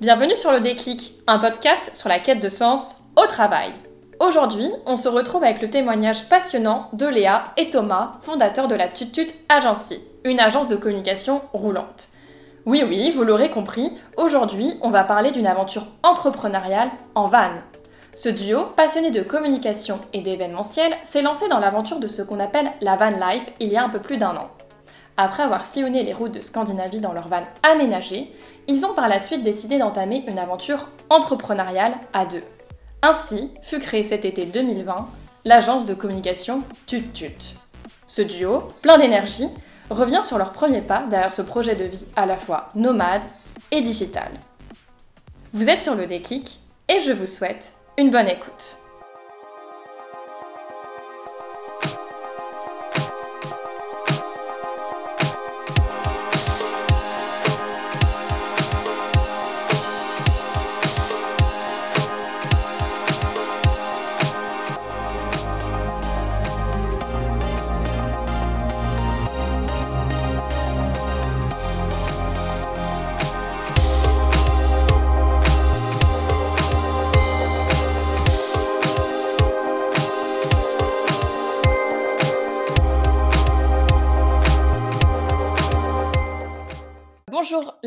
Bienvenue sur le déclic, un podcast sur la quête de sens au travail. Aujourd'hui, on se retrouve avec le témoignage passionnant de Léa et Thomas, fondateurs de la Tutut Agency, une agence de communication roulante. Oui, oui, vous l'aurez compris, aujourd'hui, on va parler d'une aventure entrepreneuriale en van. Ce duo, passionné de communication et d'événementiel, s'est lancé dans l'aventure de ce qu'on appelle la van life il y a un peu plus d'un an. Après avoir sillonné les routes de Scandinavie dans leur van aménagée, ils ont par la suite décidé d'entamer une aventure entrepreneuriale à deux. Ainsi fut créée cet été 2020 l'agence de communication TutTut. Ce duo, plein d'énergie, revient sur leur premier pas derrière ce projet de vie à la fois nomade et digital. Vous êtes sur le déclic et je vous souhaite une bonne écoute.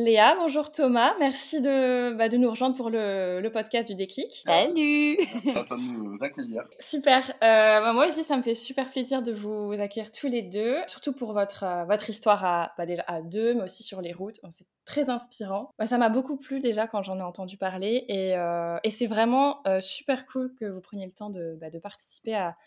Léa, bonjour Thomas, merci de, bah, de nous rejoindre pour le, le, podcast du déclic. Salut Merci à toi de nous accueillir. Super, euh, bah, moi aussi ça me fait super plaisir de vous accueillir tous les deux, surtout pour votre, euh, votre histoire à, bah, déjà à deux, mais aussi sur les routes, c'est très inspirant. Bah, ça m'a beaucoup plu déjà quand j'en ai entendu parler et, euh, et c'est vraiment euh, super cool que vous preniez le temps de, bah, de participer à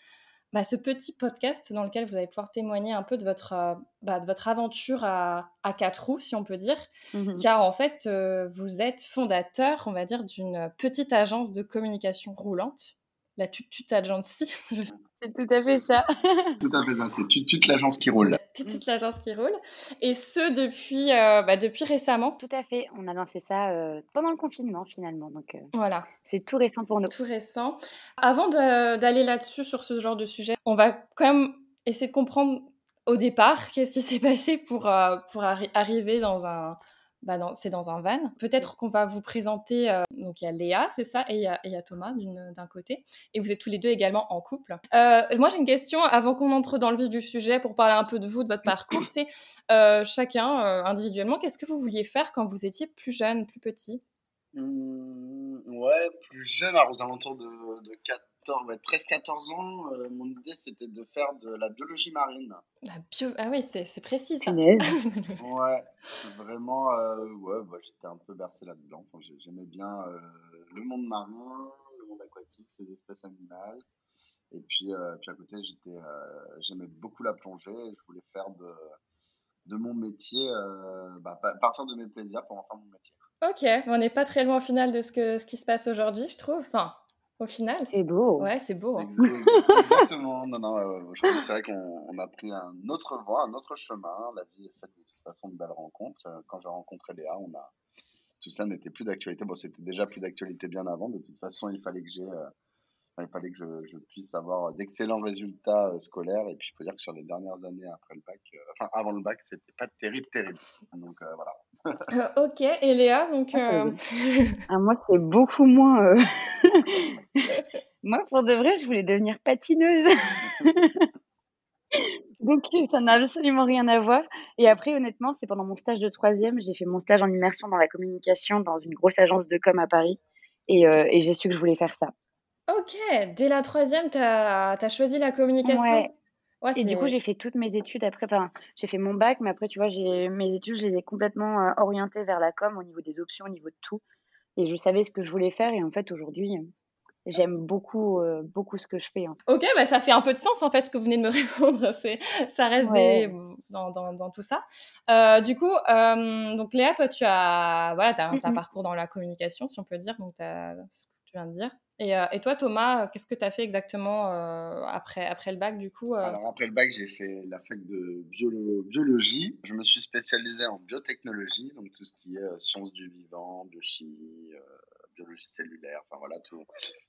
bah, ce petit podcast dans lequel vous allez pouvoir témoigner un peu de votre, euh, bah, de votre aventure à, à, quatre roues, si on peut dire. Mmh Car en fait, euh, vous êtes fondateur, on va dire, d'une petite agence de communication roulante, la Tutut Agency. C'est tout à fait ça. tout à fait ça, c'est toute l'agence qui roule. Toute l'agence qui roule. Et ce, depuis, euh, bah, depuis récemment. Tout à fait. On a lancé ça euh, pendant le confinement, finalement. Donc, euh, voilà. C'est tout récent pour nous. Tout récent. Avant d'aller là-dessus, sur ce genre de sujet, on va quand même essayer de comprendre au départ qu'est-ce qui s'est passé pour, pour arri arriver dans un bah c'est dans un van. Peut-être qu'on va vous présenter, euh, donc il y a Léa, c'est ça, et il y a, Thomas d'un côté, et vous êtes tous les deux également en couple. Euh, moi j'ai une question avant qu'on entre dans le vif du sujet pour parler un peu de vous, de votre parcours, c'est euh, chacun individuellement, qu'est-ce que vous vouliez faire quand vous étiez plus jeune, plus petit? Mmh, Ouais, plus jeune, alors aux alentours de, de 4 13-14 ans, euh, mon idée c'était de faire de la biologie marine. La bio... Ah oui, c'est précis ça. ouais, vraiment, euh, ouais, bah, j'étais un peu bercé là-dedans. Enfin, J'aimais bien euh, le monde marin, le monde aquatique, ces espèces animales. Et puis, euh, puis à côté, j'aimais beaucoup la plongée. Et je voulais faire de, de mon métier, bah, partir de mes plaisirs pour en faire mon métier. Ok, on n'est pas très loin au final de ce, que, ce qui se passe aujourd'hui, je trouve. Enfin, au final? C'est beau. Ouais, c'est beau. Hein. Exactement. non, non, euh, aujourd'hui, c'est vrai qu'on a pris un autre voie, un autre chemin. La vie est faite de toute façon de belles rencontres. Euh, quand j'ai rencontré Léa, on a... tout ça n'était plus d'actualité. Bon, c'était déjà plus d'actualité bien avant. De toute façon, il fallait que j'ai. Euh, il fallait que je, je puisse avoir d'excellents résultats scolaires. Et puis, il faut dire que sur les dernières années après le bac, enfin avant le bac, c'était pas terrible, terrible. Donc voilà. Euh, ok, et Léa, donc. Ah, euh... ah, moi, c'est beaucoup moins. Moi, pour de vrai, je voulais devenir patineuse. donc, ça n'a absolument rien à voir. Et après, honnêtement, c'est pendant mon stage de troisième, j'ai fait mon stage en immersion dans la communication dans une grosse agence de com à Paris. Et, euh, et j'ai su que je voulais faire ça. Ok, dès la troisième, tu as, as, choisi la communication ouais. Ouais, et du coup, j'ai fait toutes mes études après. Enfin, j'ai fait mon bac, mais après, tu vois, mes études, je les ai complètement euh, orientées vers la com au niveau des options, au niveau de tout. Et je savais ce que je voulais faire. Et en fait, aujourd'hui, j'aime beaucoup, euh, beaucoup ce que je fais. En fait. Ok, bah, ça fait un peu de sens en fait ce que vous venez de me répondre. C'est, ça reste des, dans, dans, dans, tout ça. Euh, du coup, euh, donc Léa, toi, tu as, voilà, as, un, as un parcours dans la communication, si on peut dire. Donc, tu as ce que tu viens de dire. Et, euh, et, toi, Thomas, qu'est-ce que tu as fait exactement euh, après, après le bac, du coup euh... Alors, après le bac, j'ai fait la fac de biolo biologie. Je me suis spécialisé en biotechnologie, donc tout ce qui est sciences du vivant, biochimie, biologie cellulaire, enfin voilà, tout,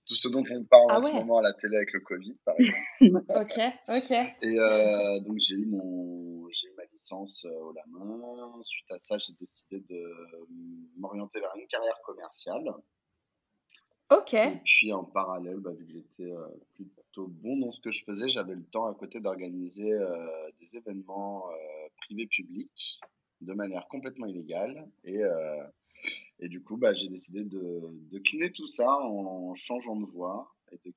tout ce dont on parle Ah en ce moment à la télé avec le Covid, par exemple. Ok, ok. Et euh, donc j'ai eu mon, j'ai eu ma licence euh, au la main. Suite à ça, j'ai décidé de euh, m'orienter vers une carrière commerciale. Ok. Et puis en parallèle, bah, vu que j'étais euh, plutôt bon dans ce que je faisais, j'avais le temps à côté d'organiser euh, des événements euh, privés publics de manière complètement illégale. Et, et du coup, bah, j'ai décidé de, de cleaner tout ça en changeant de voie. Et de...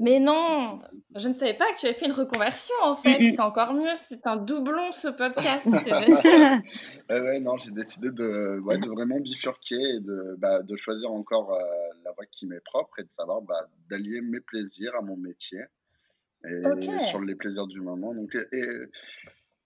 Mais non, Si, si, si. je ne savais pas que tu avais fait une reconversion en fait. Mm. C'est encore mieux, c'est un doublon ce podcast. Ouais, ouais, non, j'ai décidé de, ouais, de vraiment bifurquer et de, bah, de choisir encore qui m'est propre et de savoir bah, d'allier mes plaisirs à mon métier et sur les plaisirs du moment. Donc, et, et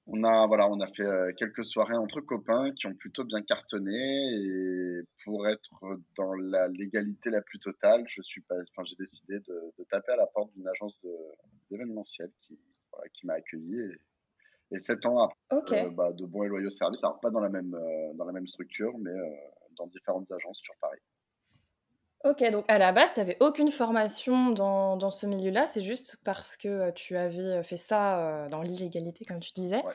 on a, voilà, on a fait euh, quelques soirées entre copains qui ont plutôt bien cartonné et pour être dans la légalité la plus totale, je suis pas, enfin, j'ai décidé de, de taper à la porte d'une agence d'événementiel qui, voilà, qui m'a accueilli et, et sept ans après euh, bah, de bons et loyaux services. Alors, pas dans la même, euh, dans la même structure, mais euh, dans différentes agences sur Paris. Ok, donc à la base, tu n'avais aucune formation dans, dans ce milieu-là, c'est juste parce que euh, tu avais fait ça euh, dans l'illégalité, comme tu disais, Ouais.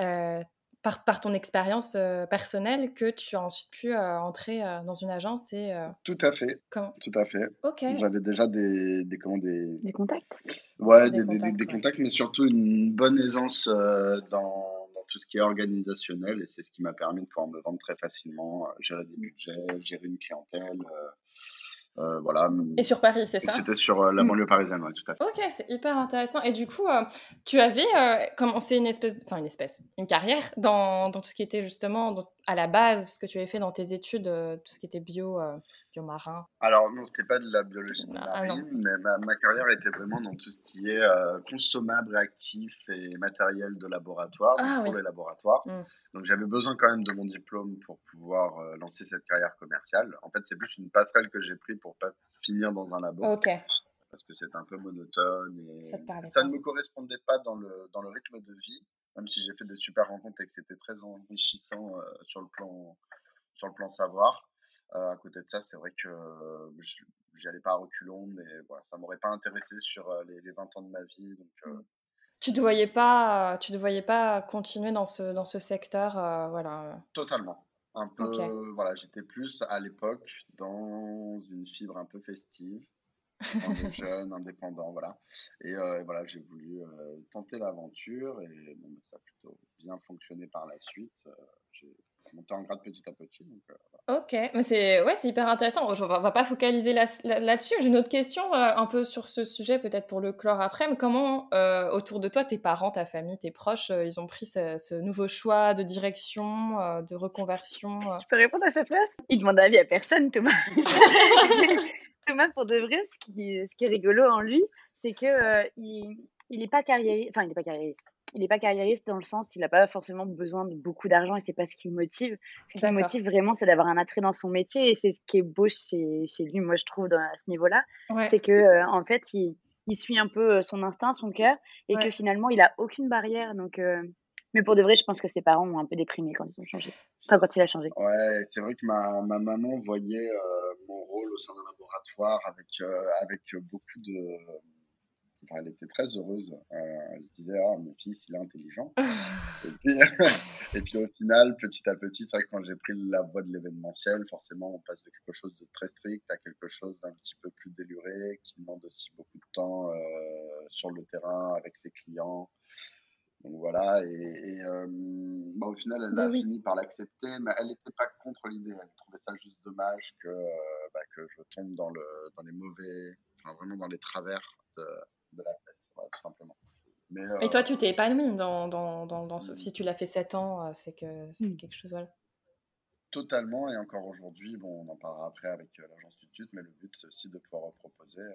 euh, par, par ton expérience euh, personnelle, que tu as ensuite pu euh, entrer euh, dans une agence et... euh, Tout à fait, comment... tout à fait. Ok, J'avais déjà des, des, comment, des, Des contacts. ouais, Des des, des- des- contacts, des ouais. contacts, mais surtout une bonne aisance euh, dans, dans tout ce qui est organisationnel, et c'est ce qui m'a permis de pouvoir me vendre très facilement, euh, gérer des budgets, gérer une clientèle, euh, euh, voilà. et sur Paris, c'est ça C'était sur euh, la Mm. banlieue parisienne, ouais, tout à fait. Ok, c'est hyper intéressant. Et du coup, euh, tu avais commencé une espèce, enfin une espèce, une carrière dans, dans tout ce qui était justement dans- à la base, ce que tu avais fait dans tes études, euh, tout ce qui était bio, euh, biomarin? Alors non, c'était pas de la biologie Ah, non. marine, mais ma, ma carrière était vraiment dans tout ce qui est euh, consommable, réactif et matériel de laboratoire, donc Ah, pour les laboratoires. Mm. Donc j'avais besoin quand même de mon diplôme pour pouvoir euh, lancer cette carrière commerciale. En fait, c'est plus une passerelle que j'ai pris pour pas finir dans un labo, Ok, parce que c'est un peu monotone et Ça ça ne me correspondait pas dans le, dans le rythme de vie, même si j'ai fait des super rencontres et que c'était très enrichissant euh, sur le plan sur le plan savoir. Euh, à côté de ça, c'est vrai que euh, j'y allais pas à reculons, mais voilà, ça m'aurait pas intéressé sur les, les 20 ans de ma vie. Donc, euh, tu te voyais pas, tu te voyais pas continuer dans ce dans ce secteur, voilà. totalement. Un peu, voilà, j'étais plus à l'époque dans une fibre un peu festive, on est jeune, indépendant, voilà. Et euh, voilà, j'ai voulu euh, tenter l'aventure et bon, bah, ça a plutôt bien fonctionné par la suite. Euh, j'ai monté en grade petit à petit. Donc, euh, Ok, mais c'est ouais, c'est hyper intéressant. On va, on va pas focaliser là- là- là-dessus. J'ai une autre question euh, un peu sur ce sujet, peut-être pour le clore après. Mais comment euh, autour de toi, tes parents, ta famille, tes proches, euh, ils ont pris ce, ce nouveau choix de direction, euh, de reconversion euh? Tu peux répondre à sa place? Il demande avis à personne, Thomas. Thomas, pour de vrai, ce qui, ce qui est rigolo en lui, c'est que euh, il, il est pas carriériste. Enfin, il n'est pas carriériste. Il est pas carriériste dans le sens, il n'a pas forcément besoin de beaucoup d'argent et c'est pas ce qui le motive. Ce qui le motive vraiment, c'est d'avoir un attrait dans son métier et c'est ce qui est beau chez, chez lui, moi je trouve, dans, à ce niveau-là. Ouais. C'est que euh, en fait, il, il suit un peu euh, son instinct, son cœur et Ouais. que finalement, il a aucune barrière. Donc, euh, mais pour de vrai, je pense que ses parents ont un peu déprimé quand ils ont changé. Enfin, quand il a changé. Ouais, c'est vrai que ma, ma maman voyait euh, mon rôle au sein d'un laboratoire avec, euh, avec beaucoup de. Enfin, elle était très heureuse. Euh, elle se disait, ah, mon fils, il est intelligent. Et puis, et puis au final, petit à petit, c'est vrai que quand j'ai pris la voie de l'événementiel, forcément, on passe de quelque chose de très strict à quelque chose d'un petit peu plus déluré, qui demande aussi beaucoup de temps euh, sur le terrain avec ses clients. Donc voilà, et, et, euh, bah, au final, elle a oui. fini par l'accepter, mais elle n'était pas contre l'idée. Elle trouvait ça juste dommage que, euh, bah, que je tombe dans, le, dans les mauvais, enfin vraiment dans les travers de, de la fête, voilà, tout simplement. Mais, Et toi, euh, tu t'es épanoui dans, dans, dans, dans ce... Si tu l'as fait 7 ans, euh, c'est que c'est Mm. quelque chose. Voilà. Totalement, et encore aujourd'hui, bon, on en parlera après avec euh, l'agence du TUT, mais le but c'est aussi de pouvoir proposer euh,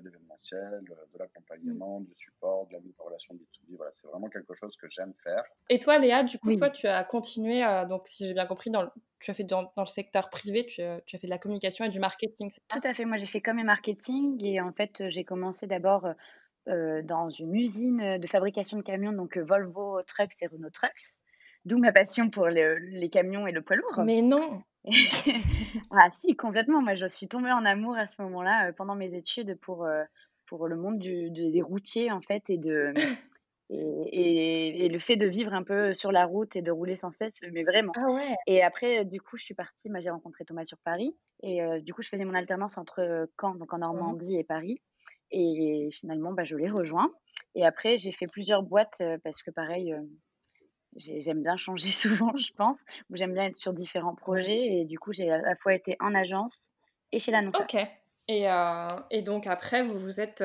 de l'événementiel, euh, de l'accompagnement, du support, de la mise en relation B2B. Voilà, c'est vraiment quelque chose que j'aime faire. Et toi, Léa, du coup, Oui. toi, tu as continué, euh, donc si j'ai bien compris, dans le- tu as fait dans, dans le secteur privé, tu as, tu as fait de la communication et du marketing. Tout à fait. Moi, j'ai fait com et marketing et en fait, euh, j'ai commencé d'abord euh, euh, dans une usine euh, de fabrication de camions, donc euh, Volvo Trucks et Renault Trucks, d'où ma passion pour le- les camions et le poids lourd. Mais non, ah si, complètement. Moi, je suis tombée en amour à ce moment-là, pendant mes études, pour, pour le monde du, des routiers, en fait, et de... Et, et, le fait de vivre un peu sur la route et de rouler sans cesse, mais vraiment. Ah ouais. Et après, du coup, je suis partie, moi j'ai rencontré Thomas sur Paris. Et du coup, je faisais mon alternance entre Caen, donc en mmh Normandie, et Paris. Et finalement, bah, je l'ai rejoint. Et après, j'ai fait plusieurs boîtes parce que pareil, j'aime bien changer souvent, je pense. J'aime bien être sur différents projets. Et du coup, j'ai à la fois été en agence et chez l'annonceur. Ok. Et, et, donc après, vous vous êtes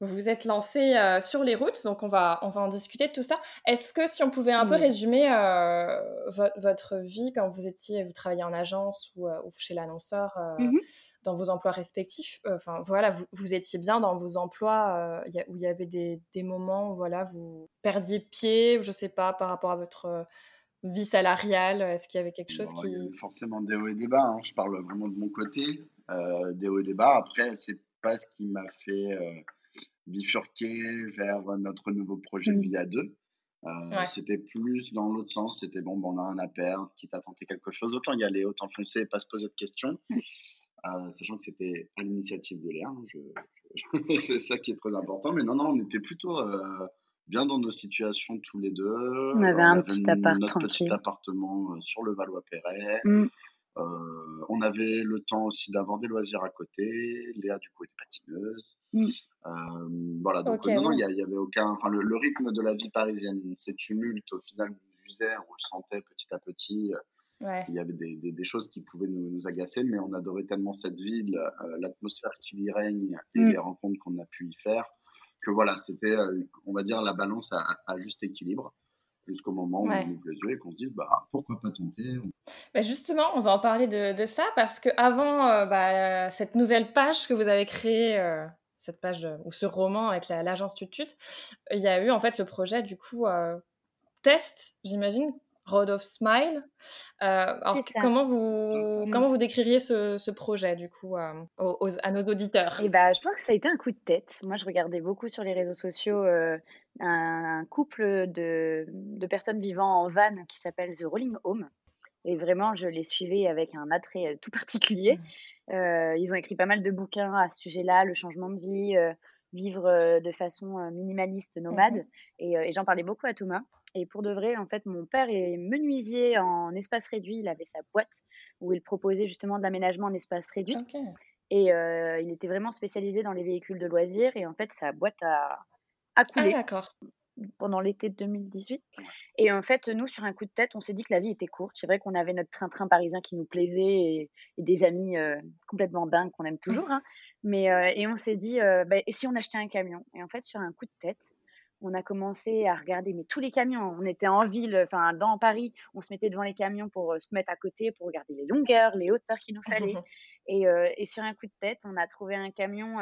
vous vous êtes lancé euh, sur les routes, donc on va, on va en discuter de tout ça. Est-ce que si on pouvait un peu résumer euh, votre vie quand vous étiez, vous travailliez en agence ou, euh, chez l'annonceur, mmh dans vos emplois respectifs, enfin voilà, vous, vous, étiez bien dans vos emplois où il y avait des, des, moments où voilà, vous perdiez pied, je sais pas, par rapport à votre vie salariale Est-ce qu'il y avait quelque chose qui... Il y a forcément des hauts et des bas, hein. je parle vraiment de mon côté, des hauts et des bas. Après, c'est pas ce qui m'a fait bifurquer vers notre nouveau projet de mmh. vie à deux. Euh, c'était plus dans l'autre sens, c'était bon, bon, on a un à perdre, quitte à tenter quelque chose, autant y aller, autant foncer et pas se poser de questions. Euh, sachant que c'était à l'initiative de Léa, hein, c'est ça qui est très important. Mais non, non, on était plutôt euh, bien dans nos situations tous les deux. On avait un petit notre petit appartement sur le Valois-Perret. Mmh. Euh, on avait le temps aussi d'avoir des loisirs à côté. Léa, du coup, était patineuse. Mm. Euh, voilà, donc non, il n'y avait aucun. Enfin, le, rythme de la vie parisienne, ces tumultes, au final, nous usaient, on le sentait petit à petit. Il y avait des, choses qui pouvaient nous, agacer, mais on adorait tellement cette ville, euh, l'atmosphère qui y règne et mm. les rencontres qu'on a pu y faire, que voilà, c'était, on va dire, la balance à juste équilibre jusqu'au moment où on ouvre les yeux et qu'on se dit bah, pourquoi pas tenter bah Justement, on va en parler de, ça parce qu'avant euh, bah, cette nouvelle page que vous avez créée, euh, cette page ou ce roman avec l'agence Tutut, il y a eu en fait le projet du coup euh, test, j'imagine, Road of Smile. alors, comment vous, mmh. comment vous décririez ce, projet, du coup, à nos auditeurs? Et eh bah, Je pense que ça a été un coup de tête. Moi, je regardais beaucoup sur les réseaux sociaux un couple de, de, personnes vivant en van qui s'appelle The Rolling Home. Et vraiment, je les suivais avec un attrait euh, tout particulier. Mmh. Euh, ils ont écrit pas mal de bouquins à ce sujet-là, le changement de vie, euh, vivre de façon minimaliste, nomade. Mmh et, et j'en parlais beaucoup à Thomas. Et pour de vrai, en fait, mon père est menuisier en espace réduit. Il avait sa boîte où il proposait justement de l'aménagement en espace réduit. Et il était vraiment spécialisé dans les véhicules de loisirs. Et en fait, sa boîte a, a coulé. Ah, d'accord pendant l'été de 2018. Et en fait, nous, sur un coup de tête, on s'est dit que la vie était courte. C'est vrai qu'on avait notre train-train parisien qui nous plaisait et, des amis euh, complètement dingues qu'on aime toujours. Hein. Mais, euh, et on s'est dit, euh, bah, et si on achetait un camion? Et en fait, sur un coup de tête, on a commencé à regarder mais tous les camions. On était en ville, enfin dans Paris, on se mettait devant les camions pour se mettre à côté, pour regarder les longueurs, les hauteurs qu'il nous fallait. et, et, sur un coup de tête, on a trouvé un camion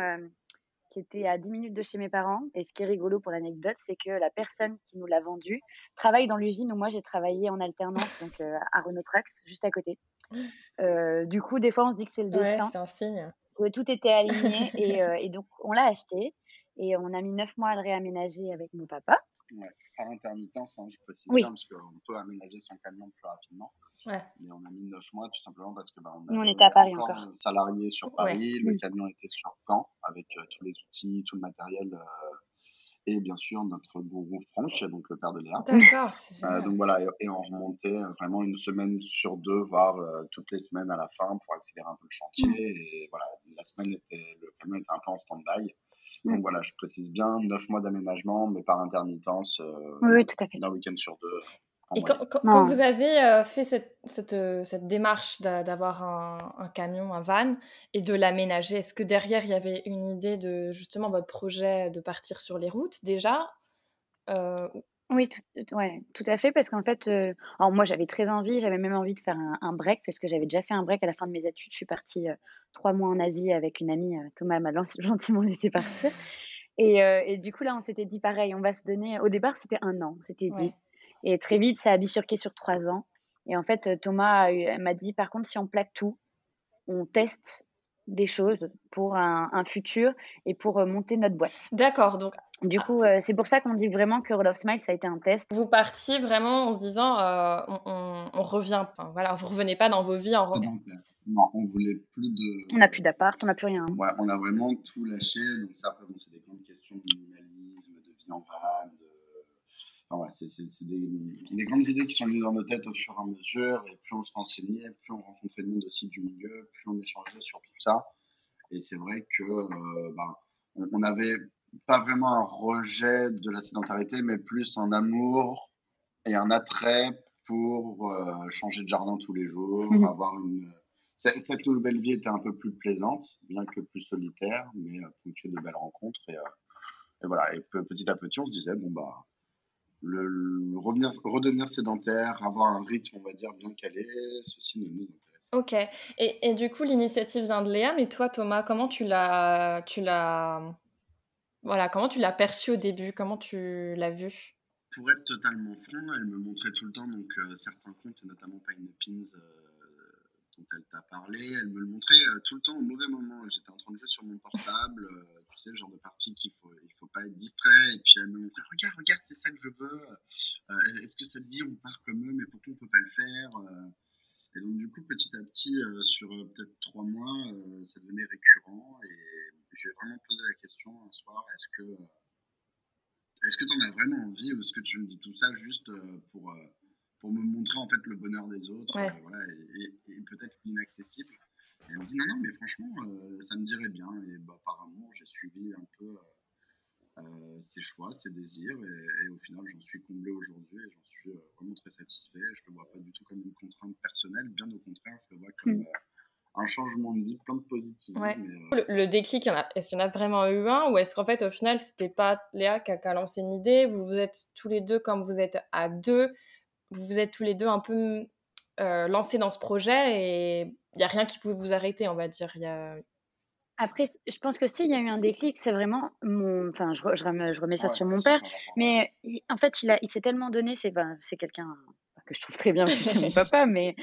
qui était à 10 minutes de chez mes parents. Et ce qui est rigolo pour l'anecdote, c'est que la personne qui nous l'a vendu travaille dans l'usine où moi j'ai travaillé en alternance, donc euh, à Renault Trucks, juste à côté. Euh, du coup, des fois, on se dit que c'est le destin. c'est un signe. tout était aligné et, euh, et, donc on l'a acheté et on a mis 9 mois à le réaménager avec mon papa. Ouais, par intermittence, hein, je précise bien, parce qu'on peut aménager son camion plus rapidement. Ouais. Mais on a mis 9 mois tout simplement parce que bah, on, on était à Paris encore, encore. salarié sur Paris, le camion était sur Caen avec euh, tous les outils, tout le matériel euh, et bien sûr notre gourou Franck, donc le père de Léa. D'accord. Euh, donc voilà, et, on remontait vraiment une semaine sur deux, voire toutes les semaines à la fin pour accélérer un peu le chantier. Mm. Et voilà, la semaine était, le camion était un peu en stand-by. Donc voilà, je précise bien, 9 mois d'aménagement, mais par intermittence. oui, tout à fait. Un week-end sur deux. Et quand, vous avez euh, fait cette, cette, euh, cette démarche d'avoir un, un, camion, un van, et de l'aménager, est-ce que derrière il y avait une idée de justement votre projet de partir sur les routes déjà? Euh, Oui, tout, ouais, tout à fait, parce qu'en fait, alors moi j'avais très envie, j'avais même envie de faire un, un break, parce que j'avais déjà fait un break à la fin de mes études. Je suis partie trois mois en Asie avec une amie, Thomas m'a gentiment laissé partir. Et, et, du coup, là, on s'était dit pareil, on va se donner. Au départ, c'était un an. C'était dit, et très vite, ça a bifurqué sur trois ans. Et en fait, Thomas m'a dit, par contre, si on plaque tout, on teste des choses pour un, futur et pour euh, monter notre boîte. D'accord. Donc, Du coup, euh, c'est pour ça qu'on dit vraiment que Road of Smile, ça a été un test. Vous partiez vraiment en se disant, euh, on, on, revient, enfin, voilà, vous revenez pas dans vos vies en Non, on voulait plus de. On n'a plus d'appart, on n'a plus rien. Ouais, on a vraiment tout lâché. Donc ça, après, c'est des grandes questions de minimalisme, de vie en van, de... C'est des, des, grandes idées qui sont venues dans nos têtes au fur et à mesure. Et plus on se renseignait, plus on rencontrait le monde aussi du milieu, plus on échangeait sur tout ça. Et c'est vrai que euh, ben, on, on avait pas vraiment un rejet de la sédentarité, mais plus un amour et un attrait pour euh, changer de jardin tous les jours, mhm. avoir une. Cette nouvelle vie était un peu plus plaisante, bien que plus solitaire, mais euh, ponctuée de belles rencontres. Et, euh, et, voilà. Et petit à petit, on se disait, bon, bah, le, revenir, redevenir sédentaire, avoir un rythme, on va dire, bien calé, ceci ne nous intéresse Ok. Et, et du coup, l'initiative vient de Léa, mais toi, Thomas, comment tu l'as, tu l'as voilà, comment tu l'as perçu au début? Comment tu l'as vu Pour être totalement franc, elle me montrait tout le temps donc euh, certains comptes, et notamment Pine Pins, euh, dont elle t'a parlé. Elle me le montrait euh, tout le temps au mauvais moment. J'étais en train de jouer sur mon portable, tu sais, le genre de partie qu'il faut, il faut pas être distrait. Et puis elle me montrait, regarde, regarde, c'est ça que je veux. Est-ce que ça te dit, on part comme eux, mais pourquoi on peut pas le faire Et donc du coup, petit à petit, sur peut-être trois mois, ça devenait récurrent et je vais vraiment poser la question un soir est-ce que est-ce que tu en as vraiment envie ou est-ce que tu me dis tout ça juste euh, pour, euh, pour me montrer en fait le bonheur des autres euh, voilà, et, peut-être inaccessible et elle me dit non non mais franchement ça me dirait bien. Et bah, par amour j'ai suivi un peu ses choix, ses désirs. Et, au final j'en suis comblé aujourd'hui et j'en suis vraiment très satisfait. Je ne le vois pas du tout comme une contrainte personnelle, bien au contraire, je le vois comme mm un changement de vie, plein de positivisme. Euh, le, déclic, est-ce qu'il y en a vraiment eu un ou est-ce qu'en fait, au final, c'était pas Léa qui a, lancé une idée? Vous vous êtes tous les deux, comme vous êtes à deux, vous vous êtes tous les deux un peu euh, lancés dans ce projet et il n'y a rien qui pouvait vous arrêter, on va dire. Y a... Après, je pense que s'il y a eu un déclic, c'est vraiment mon. Enfin, je, je, remets, ça sur mon père, mais en fait, il, il s'est tellement donné, c'est ben, quelqu'un que je trouve très bien, c'est mon papa, mais,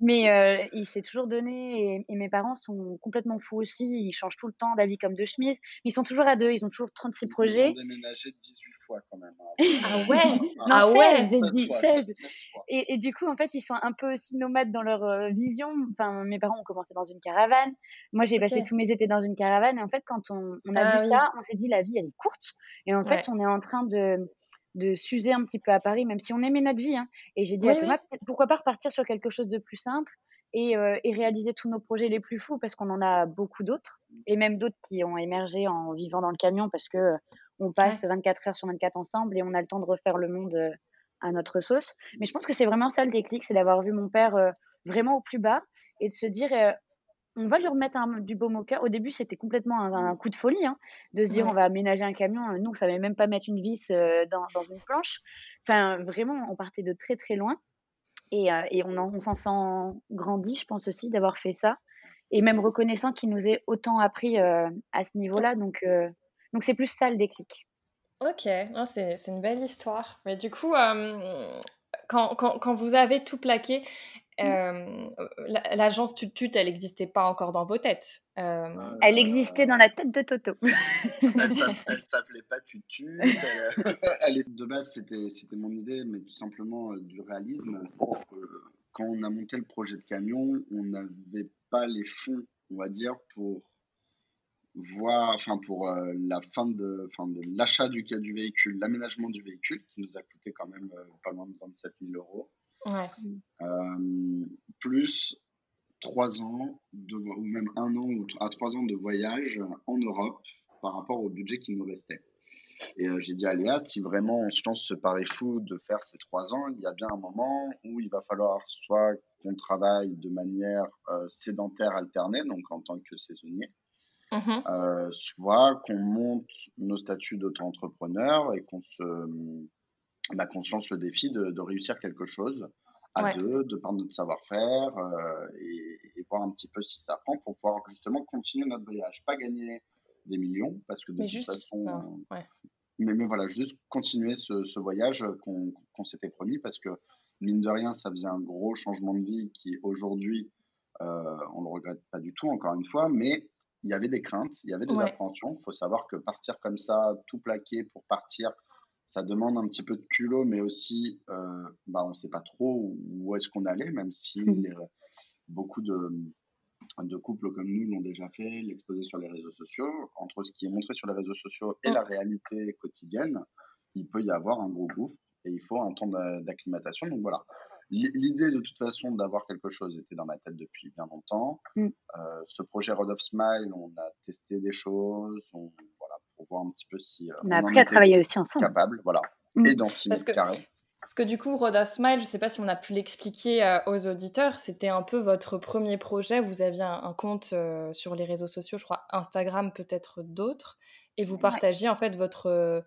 mais euh, il s'est toujours donné et, mes parents sont complètement fous aussi. Ils changent tout le temps d'avis comme de chemise. Ils sont toujours à deux, ils ont toujours 36 projets. Ils ont déménagé 18 fois quand même. Hein. ah ouais? Non, ah ouais 16, Et, et, du coup, en fait, ils sont un peu aussi nomades dans leur euh, vision. Enfin, mes parents ont commencé dans une caravane. Moi, j'ai passé tous mes étés dans une caravane. Et en fait, quand on, on a ah vu ça, on s'est dit la vie, elle est courte. Et en fait, on est en train de de s'user un petit peu à Paris, même si on aimait notre vie. Hein. Et j'ai dit à Thomas, pourquoi pas repartir sur quelque chose de plus simple et, euh, et réaliser tous nos projets les plus fous, parce qu'on en a beaucoup d'autres, et même d'autres qui ont émergé en vivant dans le camion, parce que euh, on passe 24 heures sur 24 ensemble et on a le temps de refaire le monde euh, à notre sauce. Mais je pense que c'est vraiment ça le déclic, c'est d'avoir vu mon père vraiment au plus bas et de se dire on va lui remettre du baume au cœur. Au début, c'était complètement un, coup de folie hein, de se dire on va aménager un camion. Nous, on ne savait même pas mettre une vis euh, dans, une planche. Enfin, vraiment, on partait de très très loin. Et, euh, on, on s'en sent grandi, je pense aussi, d'avoir fait ça. Et même reconnaissant qu'il nous ait autant appris euh, à ce niveau-là. Donc, donc c'est plus ça le déclic. Ok, c'est une belle histoire. Mais du coup, quand, quand, quand, vous avez tout plaqué, Mmh. L'agence Tutut, elle n'existait pas encore dans vos têtes. Elle existait dans la tête de Toto. elle s'appelait pas Tutut. Elle, de base, c'était mon idée, mais tout simplement du réalisme. quand on a monté le projet de camion, on n'avait pas les fonds, on va dire, pour voir, enfin pour la fin de, fin de l'achat du, du véhicule, l'aménagement du véhicule, qui nous a coûté quand même pas loin de 27 000 euros. Euh, plus trois ans, de, ou même un an ou à trois ans de voyage en Europe par rapport au budget qui nous restait. Et euh, j'ai dit à Léa, si vraiment on se lance ce pari fou de faire ces trois ans, il y a bien un moment où il va falloir soit qu'on travaille de manière euh, sédentaire alternée, donc en tant que saisonnier, mm-hmm. soit qu'on monte nos statuts d'auto-entrepreneur et qu'on se on a conscience le défi de, réussir quelque chose à deux, de par notre savoir-faire euh, et, voir un petit peu si ça prend pour pouvoir justement continuer notre voyage. Pas gagner des millions parce que de toute façon. mais, mais, voilà, juste continuer ce, voyage qu'on s'était promis parce que mine de rien, ça faisait un gros changement de vie qui aujourd'hui, euh, on ne le regrette pas du tout, encore une fois, mais il y avait des craintes, il y avait des appréhensions. Il faut savoir que partir comme ça, tout plaquer pour partir, ça demande un petit peu de culot, mais aussi, euh, bah, on ne sait pas trop où est-ce qu'on allait, même si mmh. beaucoup de, de couples comme nous l'ont déjà fait, l'exposer sur les réseaux sociaux. Entre ce qui est montré sur les réseaux sociaux et la réalité quotidienne, il peut y avoir un gros gouffre et il faut un temps d'acclimatation. Donc voilà, L'idée, de toute façon, d'avoir quelque chose était dans ma tête depuis bien longtemps. Mm. Euh, ce projet Road of Smile, on a testé des choses, on, pour voir un petit peu si. Euh, on a appris à travailler aussi ensemble. Capable, voilà. Mm. Et dans six parce que, Parce que du coup, Road of Smile, je ne sais pas si on a pu l'expliquer euh, aux auditeurs, c'était un peu votre premier projet. Vous aviez un, compte sur les réseaux sociaux, je crois Instagram, peut-être d'autres, et vous partagiez en fait votre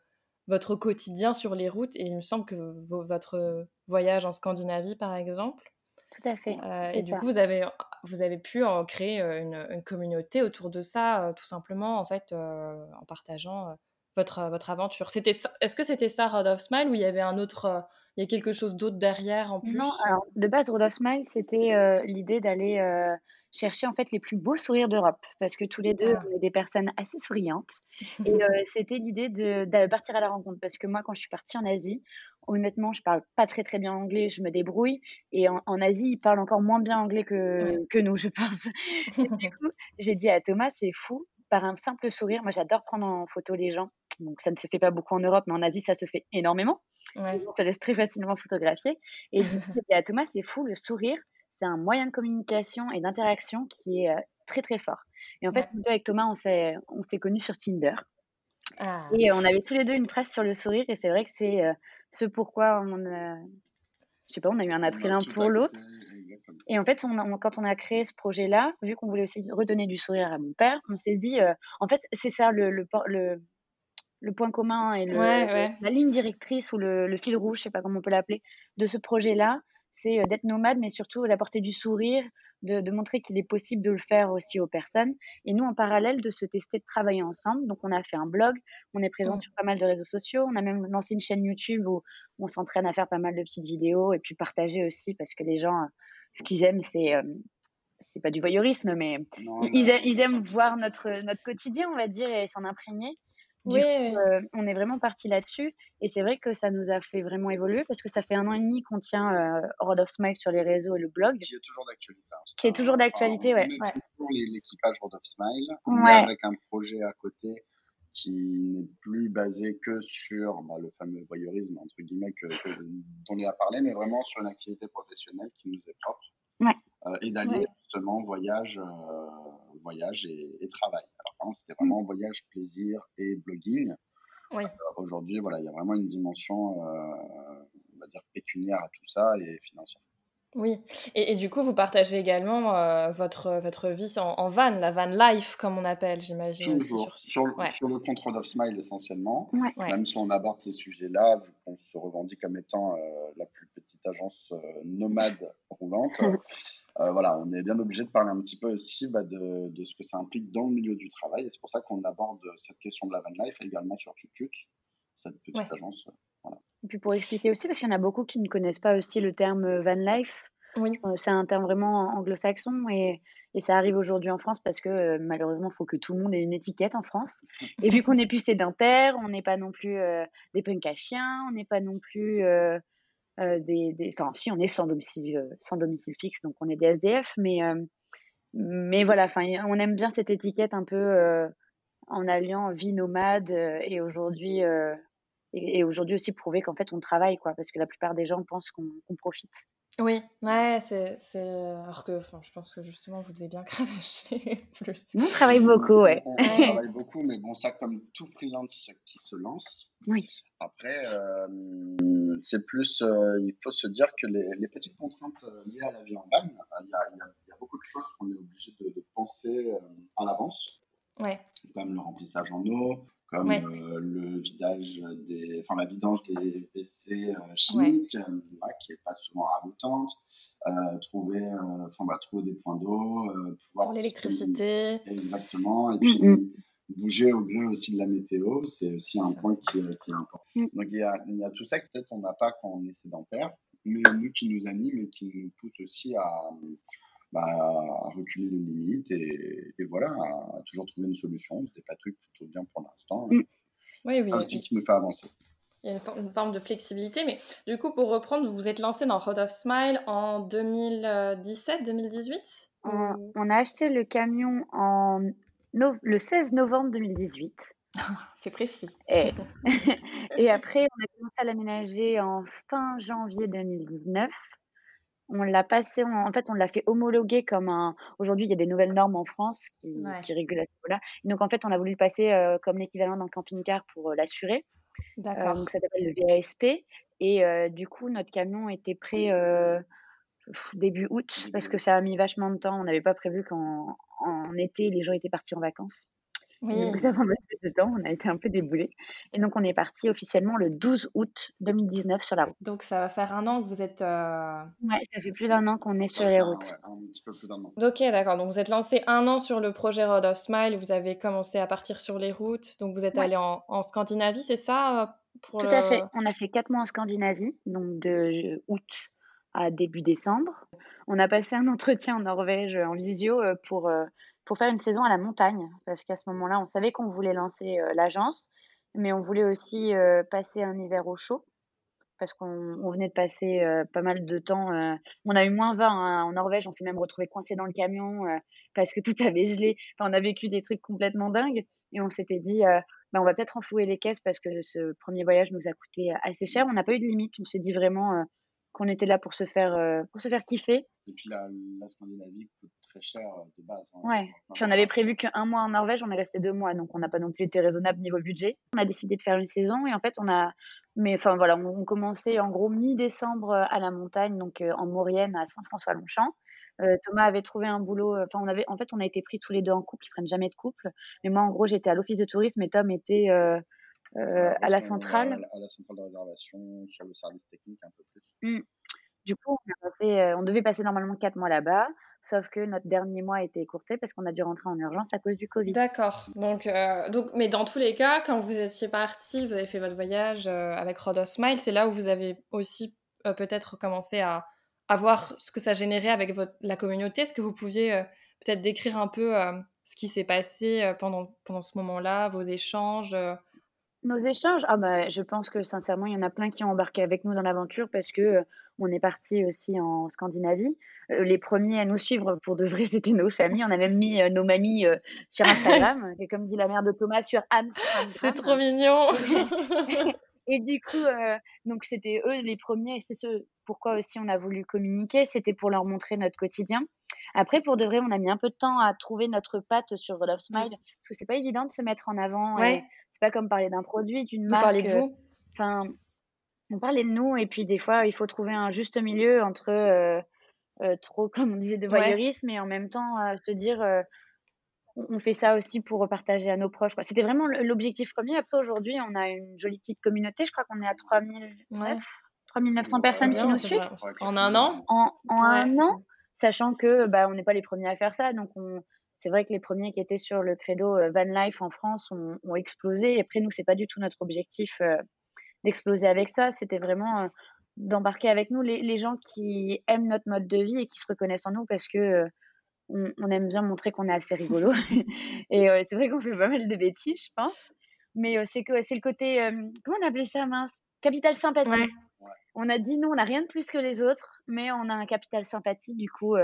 votre quotidien sur les routes. Et il me semble que votre voyage en Scandinavie, par exemple. Tout à fait. Euh, et du coup, vous avez, vous avez pu en créer une, communauté autour de ça, tout simplement, en fait, en partageant votre, votre aventure. C'était Est-ce que c'était ça, Road of Smile, ou il y avait un autre, il y a quelque chose d'autre derrière en plus? Non, alors de base, Road of Smile, c'était l'idée d'aller chercher en fait les plus beaux sourires d'Europe parce que tous les deux ah. on est des personnes assez souriantes et c'était l'idée de, partir à la rencontre parce que moi quand je suis partie en Asie honnêtement je parle pas très très bien anglais je me débrouille. Et en, Asie ils parlent encore moins bien anglais que, que nous je pense. Du coup j'ai dit à Thomas c'est fou par un simple sourire moi j'adore prendre en photo les gens. Donc ça ne se fait pas beaucoup en Europe mais en Asie ça se fait énormément. On se laisse très facilement photographier. Et j'ai dit à Thomas c'est fou le sourire c'est un moyen de communication et d'interaction qui est euh, très très fort. Et en fait, nous avec Thomas, on s'est connus sur Tinder. Ah. Et on avait tous les deux une presse sur le sourire. Et c'est vrai que c'est euh, ce pourquoi on a, je sais pas, on a eu un attrait l'un pour l'autre. Et en fait, on, quand on a créé ce projet-là, vu qu'on voulait aussi redonner du sourire à mon père, on s'est dit, euh, en fait, c'est ça le, le, le, point commun et la ligne directrice ou le, fil rouge, je sais pas comment on peut l'appeler, de ce projet-là, c'est euh, d'être nomade, mais surtout d'apporter du sourire, de, montrer qu'il est possible de le faire aussi aux personnes. Et nous, en parallèle, de se tester, de travailler ensemble. Donc, on a fait un blog, on est présent mmh. sur pas mal de réseaux sociaux, on a même lancé une chaîne YouTube où on s'entraîne à faire pas mal de petites vidéos et puis partager aussi parce que les gens, ce qu'ils aiment, c'est euh, c'est pas du voyeurisme, mais ils, ils, aiment voir notre, notre quotidien, on va dire, et s'en imprégner oui. Euh, on est vraiment parti là-dessus. Et c'est vrai que ça nous a fait vraiment évoluer parce que ça fait un an et demi qu'on tient euh, Road of Smile sur les réseaux et le blog. Qui est toujours d'actualité. Hein, qui est toujours d'actualité, ouais. On est toujours l'équipage Road of Smile. On est avec un projet à côté qui n'est plus basé que sur bah, le fameux voyeurisme, entre guillemets, que, dont on a parlé, mais vraiment sur une activité professionnelle qui nous est propre. Ouais. Euh, et d'aller justement voyage, voyage et, et travail c'était vraiment voyage, plaisir et blogging. Oui. Aujourd'hui, voilà, il y a vraiment une dimension, euh, on va dire, pécuniaire à tout ça et financière. Oui, et, du coup, vous partagez également euh, votre, votre vie en, van, la van life, comme on appelle, j'imagine. Toujours, sur, sur, le contrôle of Smile essentiellement, même si on aborde ces sujets-là, vu qu'on se revendique comme étant la plus petite agence nomade roulante, Euh, voilà, on est bien obligé de parler un petit peu aussi bah, de, de, ce que ça implique dans le milieu du travail. Et c'est pour ça qu'on aborde cette question de la van life également sur TutTut, cette petite agence. Voilà. Et puis pour expliquer aussi, parce qu'il y en a beaucoup qui ne connaissent pas aussi le terme euh, van life. Oui. Euh, c'est un terme vraiment anglo-saxon et, et, ça arrive aujourd'hui en France parce que malheureusement, il faut que tout le monde ait une étiquette en France. Et vu qu'on n'est plus sédentaire, on n'est pas non plus des punks à chiens, on n'est pas non plus euh, des, des, enfin, si on est sans domicile, euh, sans domicile fixe, donc on est des SDF, mais, euh, mais voilà, enfin, on aime bien cette étiquette un peu en alliant vie nomade et aujourd'hui et, aujourd'hui aussi prouver qu'en fait on travaille quoi parce que la plupart des gens pensent qu'on profite oui, ouais, c'est, c'est... Alors que je pense que justement, vous devez bien cravacher plus. On travaille beaucoup, ouais. On, travaille beaucoup, mais bon, ça, comme tout freelance qui se lance. Oui. Après, euh, c'est plus, euh, il faut se dire que les, les, petites contraintes euh, liées à la vie en van, il y a, y a, beaucoup de choses qu'on est obligé de, de penser à l'avance. Ouais. Comme le remplissage en eau, comme euh, le vidage des, enfin la vidange des PC euh, chimiques, euh, qui est pas souvent ragoûtante. trouver, enfin bah, trouver des points d'eau, pouvoir pour l'électricité. Exactement. Et puis mm, mm. bouger au gré aussi de la météo, c'est aussi un point qui, qui, est important. Mm. Donc il y, a, il y a tout ça que peut-être on n'a pas quand on est sédentaire, mais nous qui nous anime et qui nous pousse aussi à bah, à reculer les limites et, voilà, à, toujours trouver une solution. C'était pas truc plutôt bien pour l'instant. Mm. Oui, oui. C'est aussi qui nous fait avancer. Il y a une, forme de flexibilité, mais du coup, pour reprendre, vous vous êtes lancé dans Road of Smile en 2017-2018 on, a acheté le camion en le 16 novembre 2018. C'est précis. Et, et, après, on a commencé à l'aménager en fin janvier 2019 on l'a passé, en fait, on l'a fait homologuer comme un. Aujourd'hui, il y a des nouvelles normes en France qui, qui régulent à ce niveau-là. Donc, en fait, on a voulu le passer euh, comme l'équivalent d'un camping-car pour euh, l'assurer. Euh, D'accord. donc, ça s'appelle le VASP. Et du coup, notre camion était prêt début août parce que ça a mis vachement de temps. On n'avait pas prévu qu'en en été, les gens étaient partis en vacances. Oui. Donc ça temps, on a été un peu déboulés. Et donc on est parti officiellement le 12 août 2019 sur la route. Donc ça va faire un an que vous êtes... Euh... Ouais, ça fait plus d'un an qu'on est sur les routes. un petit peu plus d'un an. Ok, d'accord. Donc vous êtes lancé un an sur le projet Road of Smile, vous avez commencé à partir sur les routes, donc vous êtes allé en, en, Scandinavie, c'est ça euh, pour Tout à fait. On a fait quatre mois en Scandinavie, donc de août à début décembre. On a passé un entretien en Norvège en visio euh, pour euh, pour faire une saison à la montagne, parce qu'à ce moment-là, on savait qu'on voulait lancer euh, l'agence, mais on voulait aussi euh, passer un hiver au chaud, parce qu'on venait de passer euh, pas mal de temps. on a eu moins 20 hein, en Norvège, on s'est même retrouvé coincé dans le camion parce que tout avait gelé. On a vécu des trucs complètement dingues, et on s'était dit, bah, on va peut-être enflouer les caisses parce que ce premier voyage nous a coûté assez cher. On n'a pas eu de limite, on s'est dit vraiment qu'on était là pour se faire, pour se faire kiffer. Et puis la, Scandinavie très cher euh, de base. Hein. Ouais. Puis on avait prévu qu'un mois en Norvège, on est resté deux mois, donc on n'a pas non plus été raisonnable niveau budget. On a décidé de faire une saison et en fait on a, mais enfin voilà, on, commençait en gros mi-décembre euh, à la montagne, donc euh, en Maurienne à Saint-François-Longchamp. Thomas avait trouvé un boulot. Enfin, on avait, en fait, on a été pris tous les deux en couple. Ils prennent jamais de couple. Mais moi, en gros, j'étais à l'office de tourisme et Tom était à la centrale. À la, centrale de réservation, sur le service technique un peu plus. Mmh. Du coup, on, on devait passer normalement quatre mois là-bas. Sauf que notre dernier mois a été écourté parce qu'on a dû rentrer en urgence à cause du Covid. D'accord. Donc, euh, donc, mais dans tous les cas, quand vous étiez parti, vous avez fait votre voyage euh, avec Rodos Smile, c'est là où vous avez aussi euh, peut-être commencé à, à, voir ce que ça générait avec votre, la communauté. Est-ce que vous pouviez peut-être décrire un peu ce qui s'est passé pendant, pendant ce moment-là, vos échanges Nos échanges, ah bah, je pense que sincèrement, il y en a plein qui ont embarqué avec nous dans l'aventure parce que on est parti aussi en Scandinavie. Euh, les premiers à nous suivre pour de vrai, c'était nos familles. On a même mis euh, nos mamies euh, sur Instagram. et comme dit la mère de Thomas, sur Amsterdam. C'est trop mignon. et du coup, donc c'était eux les premiers. Et c'est ce pourquoi aussi on a voulu communiquer. C'était pour leur montrer notre quotidien. Après, pour de vrai, on a mis un peu de temps à trouver notre patte sur Love Smile. Parce que c'est pas évident de se mettre en avant. Ouais. C'est pas comme parler d'un produit, d'une marque. Vous parlez de vous Enfin, on parlait de nous et puis des fois, il faut trouver un juste milieu entre euh, euh, trop, comme on disait, de voyeurisme et en même temps euh, se dire on fait ça aussi pour partager à nos proches. C'était vraiment l'objectif premier. Après, aujourd'hui, on a une jolie petite communauté. Je crois qu'on est à 3900 personnes qui nous suivent. En un an En, un an, sachant que bah, on n'est pas les premiers à faire ça. Donc, c'est vrai que les premiers qui étaient sur le credo Van Life en France ont, ont explosé. Et après, nous, c'est pas du tout notre objectif d'exploser avec ça. C'était vraiment euh, d'embarquer avec nous les, les, gens qui aiment notre mode de vie et qui se reconnaissent en nous parce que euh, on, aime bien montrer qu'on est assez rigolo. et euh, c'est vrai qu'on fait pas mal de bêtises, je pense. Mais c'est que c'est le côté comment on appelait ça mince? Capital sympathie. On a dit nous on n'a rien de plus que les autres, mais on a un capital sympathie. Du coup,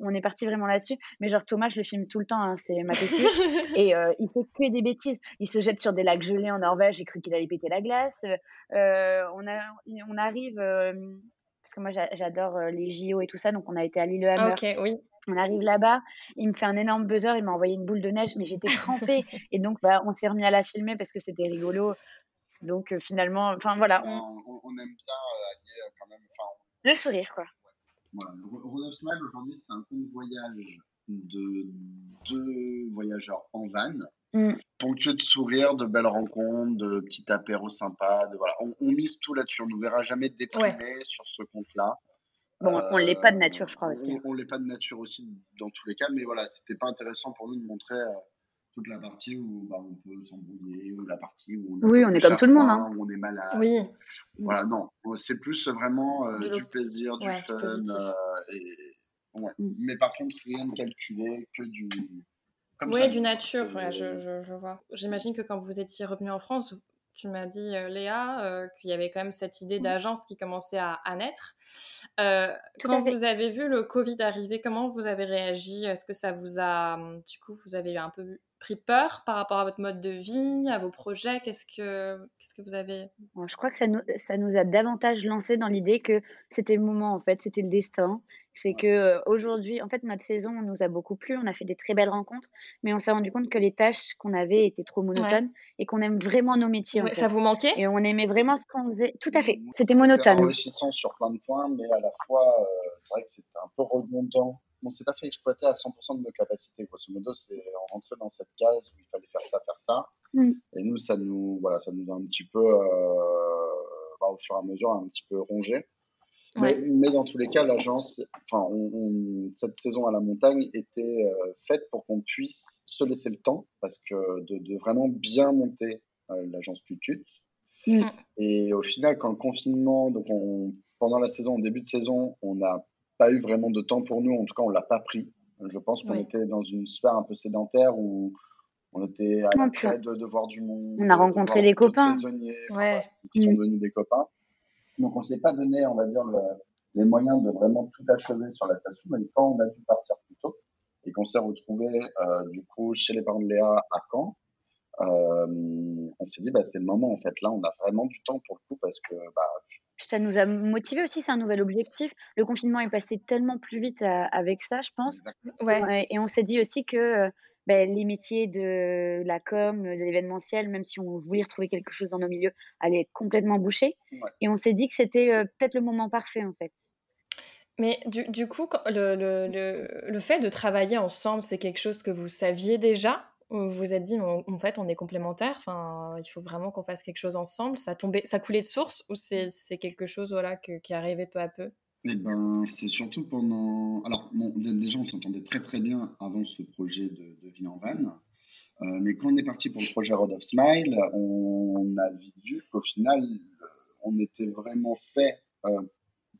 on est parti vraiment là-dessus. Mais genre Thomas, je le filme tout le temps, hein, c'est ma pétuche. et euh, il fait que des bêtises. Il se jette sur des lacs gelés en Norvège, j'ai cru qu'il allait péter la glace. Euh, on, a, on arrive, euh, parce que moi j'adore les JO et tout ça, donc on a été à Lillehammer. Ok, oui. On arrive là-bas, il me fait un énorme buzzer, il m'a envoyé une boule de neige, mais j'étais trempée. et donc bah, on s'est remis à la filmer parce que c'était rigolo. Donc finalement, enfin voilà. On... On, aime bien allier quand même. Le sourire, quoi. Voilà. Road of Smile, aujourd'hui, c'est un convoyage de deux voyageurs en van, mm. ponctué de sourires, de belles rencontres, de petits apéros sympas. De, voilà. on, mise tout là-dessus. On ne nous verra jamais déprimé sur ce compte-là. Bon, on ne l'est pas de nature, je crois aussi. On ne l'est pas de nature aussi dans tous les cas, mais voilà, c'était pas intéressant pour nous de montrer euh, toute la partie où bah, on peut s'embrouiller, ou la partie où on, oui, on est comme tout le monde, hein. où on est malade. Oui. Voilà, non, c'est plus vraiment euh, du plaisir, du fun, euh, et Ouais. Mm. Mais par contre, rien de calculé, que du. Oui, du nature, je, je, je, vois. J'imagine que quand vous étiez revenu en France, tu m'as dit, euh, Léa, euh, qu'il y avait quand même cette idée d'agence qui commençait à, naître. Euh, quand vous avez vu le Covid arriver, comment vous avez réagi? Est-ce que ça vous a, hum, du coup, vous avez un peu pris peur par rapport à votre mode de vie, à vos projets? Qu'est-ce que, qu'est-ce que vous avez? Je crois que ça nous, ça nous a davantage lancé dans l'idée que c'était le moment, en fait, c'était le destin. C'est que aujourd'hui, en fait, notre saison nous a beaucoup plu. On a fait des très belles rencontres, mais on s'est rendu compte que les tâches qu'on avait étaient trop monotones et qu'on aime vraiment nos métiers. Ça vous manquait? Et on aimait vraiment ce qu'on faisait. Tout à fait. C'était monotone. enrichissant sur plein de points, mais à la fois, c'est vrai que c'était un peu redondant. On s'est pas fait exploiter à 100% de nos capacités. Grosso modo, c'est on rentrait dans cette case où il fallait faire ça, faire ça. Mmh. Et nous, ça nous, voilà, ça nous a un petit peu, bah, au fur et à mesure, un petit peu rongé. Mais, dans tous les cas, l'agence, enfin, cette saison à la montagne était euh, faite pour qu'on puisse se laisser le temps, parce que de, vraiment bien monter euh, l'agence Tutut. Mm. Et au final, quand le confinement, donc pendant la saison, au début de saison, on n'a pas eu vraiment de temps pour nous. En tout cas, on l'a pas pris. Je pense qu'on était dans une sphère un peu sédentaire où on était à la de, de, voir du monde. On a rencontré des copains. qui sont mm. devenus des copains. Donc, on ne s'est pas donné, on va dire, les moyens de vraiment tout achever sur la station. Mais quand on a dû partir plus tôt et qu'on s'est retrouvé euh, du coup chez les parents de Léa à Caen, euh, on s'est dit bah, c'est le moment en fait. Là, on a vraiment du temps pour le coup parce que bah, ça nous a motivé aussi, c'est un nouvel objectif. Le confinement est passé tellement plus vite euh, avec ça, je pense. Ouais. Et on s'est dit aussi que ben, les métiers de la com, de l'événementiel, même si on voulait retrouver quelque chose dans nos milieux, allaient être complètement bouchés. Et on s'est dit que c'était euh, peut-être le moment parfait, en fait. Mais du, du coup, le, le, le, fait de travailler ensemble, c'est quelque chose que vous saviez déjà? Ou vous vous êtes dit, en fait, on est complémentaires, enfin, il faut vraiment qu'on fasse quelque chose ensemble Ça, tombait, ça coulait de source ou c'est quelque chose voilà, que, qui arrivait peu à peu? Eh ben, c'est surtout pendant. Alors, bon, déjà, on s'entendait très très bien avant ce projet de, vie en van. Euh, mais quand on est parti pour le projet Road of Smile, on a vite vu qu'au final, euh, on était vraiment fait, euh,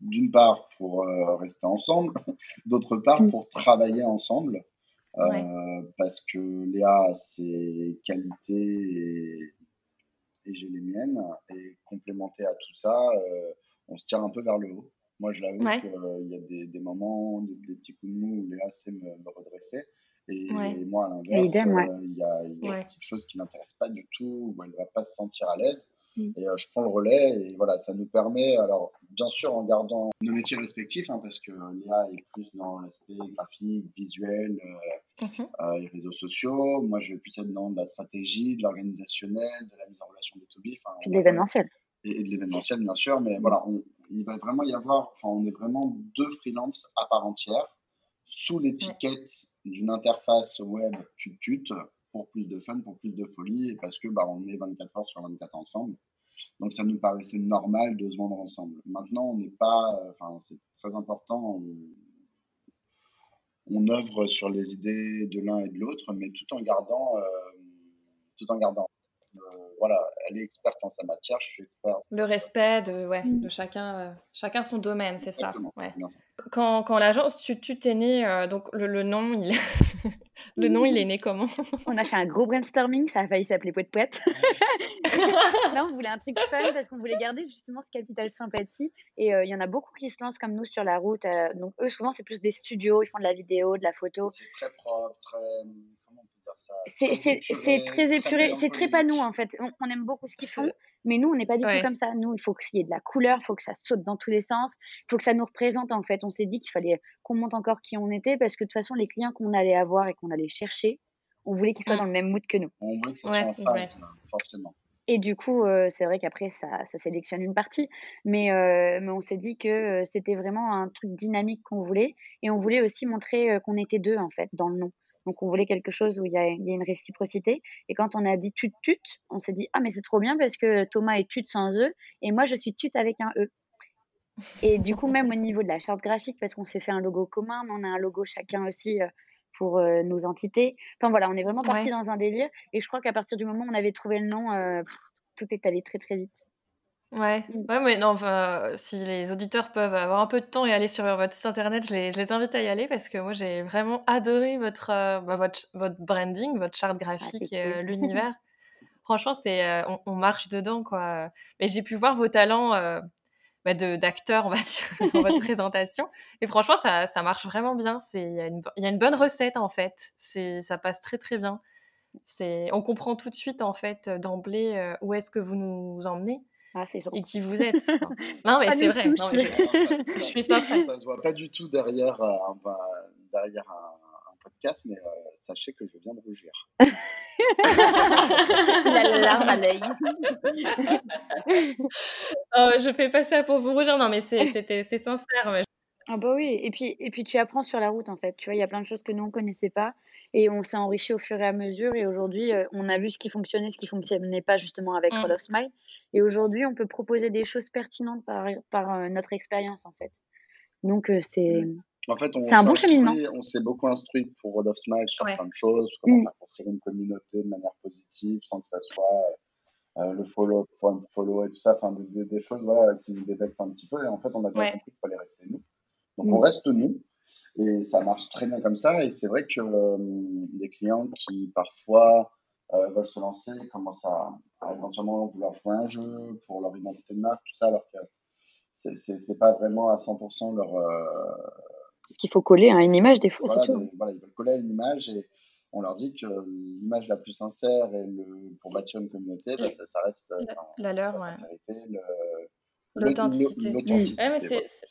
d'une part, pour rester ensemble, d'autre part, mm. pour travailler ensemble. Parce que Léa a ses qualités et, et j'ai les miennes. Et complémenté à tout ça, on se tire un peu vers le haut. Moi, je l'avoue qu'il y a des, des moments, des, petits coups de mou où Léa sait me, me redresser. Et, moi, à l'inverse, euh, il y a, y a quelque chose qui ne m'intéresse pas du tout, où elle ne va pas se sentir à l'aise. Mm. Et euh, je prends le relais et voilà, ça nous permet, alors bien sûr en gardant nos métiers respectifs, hein, parce que Léa est plus dans l'aspect graphique, visuel euh, mm-hmm. et réseaux sociaux. Moi, je vais plus être dans de la stratégie, de l'organisationnel, de la mise en relation des Toby. Et de l'événementiel. Et, de l'événementiel, bien sûr. Mais voilà, on, il va vraiment y avoir, enfin, on est vraiment deux freelances à part entière sous l'étiquette d'une interface web tut pour plus de fun, pour plus de folie, et parce que bah, on est 24 heures sur 24 ensemble. Donc ça nous paraissait normal de se vendre ensemble. Maintenant, on n'est pas, enfin, c'est très important. On, œuvre sur les idées de l'un et de l'autre, mais tout en gardant, euh, tout en gardant euh, voilà, elle est experte en sa matière, je suis expert. Le respect de, ouais, mm. de chacun, euh, chacun son domaine, c'est ça. Ouais. Quand, quand l'agence tu t'es né, euh, donc le, le, nom, il... le nom, il est né comment? On a fait un gros brainstorming, ça a failli s'appeler Pouet Pouet. Là, on voulait un truc fun parce qu'on voulait garder justement ce capital sympathie. Et il y en a beaucoup qui se lancent comme nous sur la route. donc eux, souvent, c'est plus des studios, ils font de la vidéo, de la photo. C'est très propre, très c'est très épuré, c'est très pas nous en fait. On, aime beaucoup ce qu'ils font, mais nous on n'est pas du tout comme ça. Nous, il faut qu'il y ait de la couleur, il faut que ça saute dans tous les sens, il faut que ça nous représente en fait. On s'est dit qu'il fallait qu'on monte encore qui on était parce que de toute façon, les clients qu'on allait avoir et qu'on allait chercher, on voulait qu'ils soient mmh. dans le même mood que nous. On voulait que ça soit en face, forcément. Et du coup, euh, c'est vrai qu'après, ça, ça, sélectionne une partie. Mais, euh, mais on s'est dit que euh, c'était vraiment un truc dynamique qu'on voulait. Et on voulait aussi montrer qu'on était deux, en fait, dans le nom. Donc, on voulait quelque chose où il y a, une réciprocité. Et quand on a dit tut tut, on s'est dit, ah, mais c'est trop bien parce que Thomas est tut sans E et moi, je suis tut avec un E. Et du coup, même au niveau de la charte graphique, parce qu'on s'est fait un logo commun, mais on a un logo chacun aussi euh, pour euh, nos entités. Enfin voilà, on est vraiment parti dans un délire. Et je crois qu'à partir du moment où on avait trouvé le nom, euh, tout est allé très très vite. Ouais, Mmh. ouais, mais non, enfin, si les auditeurs peuvent avoir un peu de temps et aller sur votre site internet, je les, je les invite à y aller parce que moi j'ai vraiment adoré votre, euh, bah, votre, votre branding, votre charte Ah, graphique, euh, cool. l'univers. Franchement, c'est, euh, on, on marche dedans, quoi. Mais j'ai pu voir vos talents bah, de, d'acteur, on va dire, dans votre présentation. Et franchement, ça, ça marche vraiment bien. Il y, a une, il y a une bonne recette, en fait. C'est, ça passe très, très bien. C'est, on comprend tout de suite, en fait, d'emblée, où est-ce que vous nous emmenez Ah, c'est et qui vous êtes. Non, mais Ça c'est vrai. Non, touche. mais je- ça, suis sincère. ça se voit pas du tout derrière, euh, un, bah, derrière un, un podcast, mais euh, sachez que je viens de rougir. La larme à l'œil. Euh, je fais pas ça pour vous rougir, non, mais c'est, c'était, c'est sincère. mais Ah bah oui, et puis, et puis tu apprends sur la route en fait. Tu vois, il y a plein de choses que nous on connaissait pas et on s'est enrichi au fur et à mesure. Et aujourd'hui, euh, on a vu ce qui fonctionnait, ce qui fonctionnait pas justement avec Mm. Roll of Smile. Et aujourd'hui, on peut proposer des choses pertinentes par, par euh, notre expérience en fait. Donc euh, c'est En fait, on C'est un bon cheminement. On s'est beaucoup instruit pour Road of Smile sur Ouais. plein de choses, comment Mm. on a construit une communauté de manière positive, sans que ça soit euh, le follow, point follow et tout ça, enfin des, choses voilà, qui nous dévectent un petit peu. Et en fait, on a bien Ouais. compris qu'il fallait rester nous. Donc Mm. on reste nous. Et ça marche très bien comme ça. Et c'est vrai que euh, les clients qui parfois euh, veulent se lancer commencent à, à éventuellement vouloir jouer un jeu pour leur identité de marque, tout ça, alors que c'est pas vraiment à 100% leur, euh, ce qu'il faut coller à une image des fois, voilà, c'est tout. des- voilà, ils veulent coller à une image et on leur dit que l'image la plus sincère et le, pour bâtir une communauté, bah, ça, ça reste euh, enfin, La leur, la ouais. sincérité, le- L'authenticité. Ouais,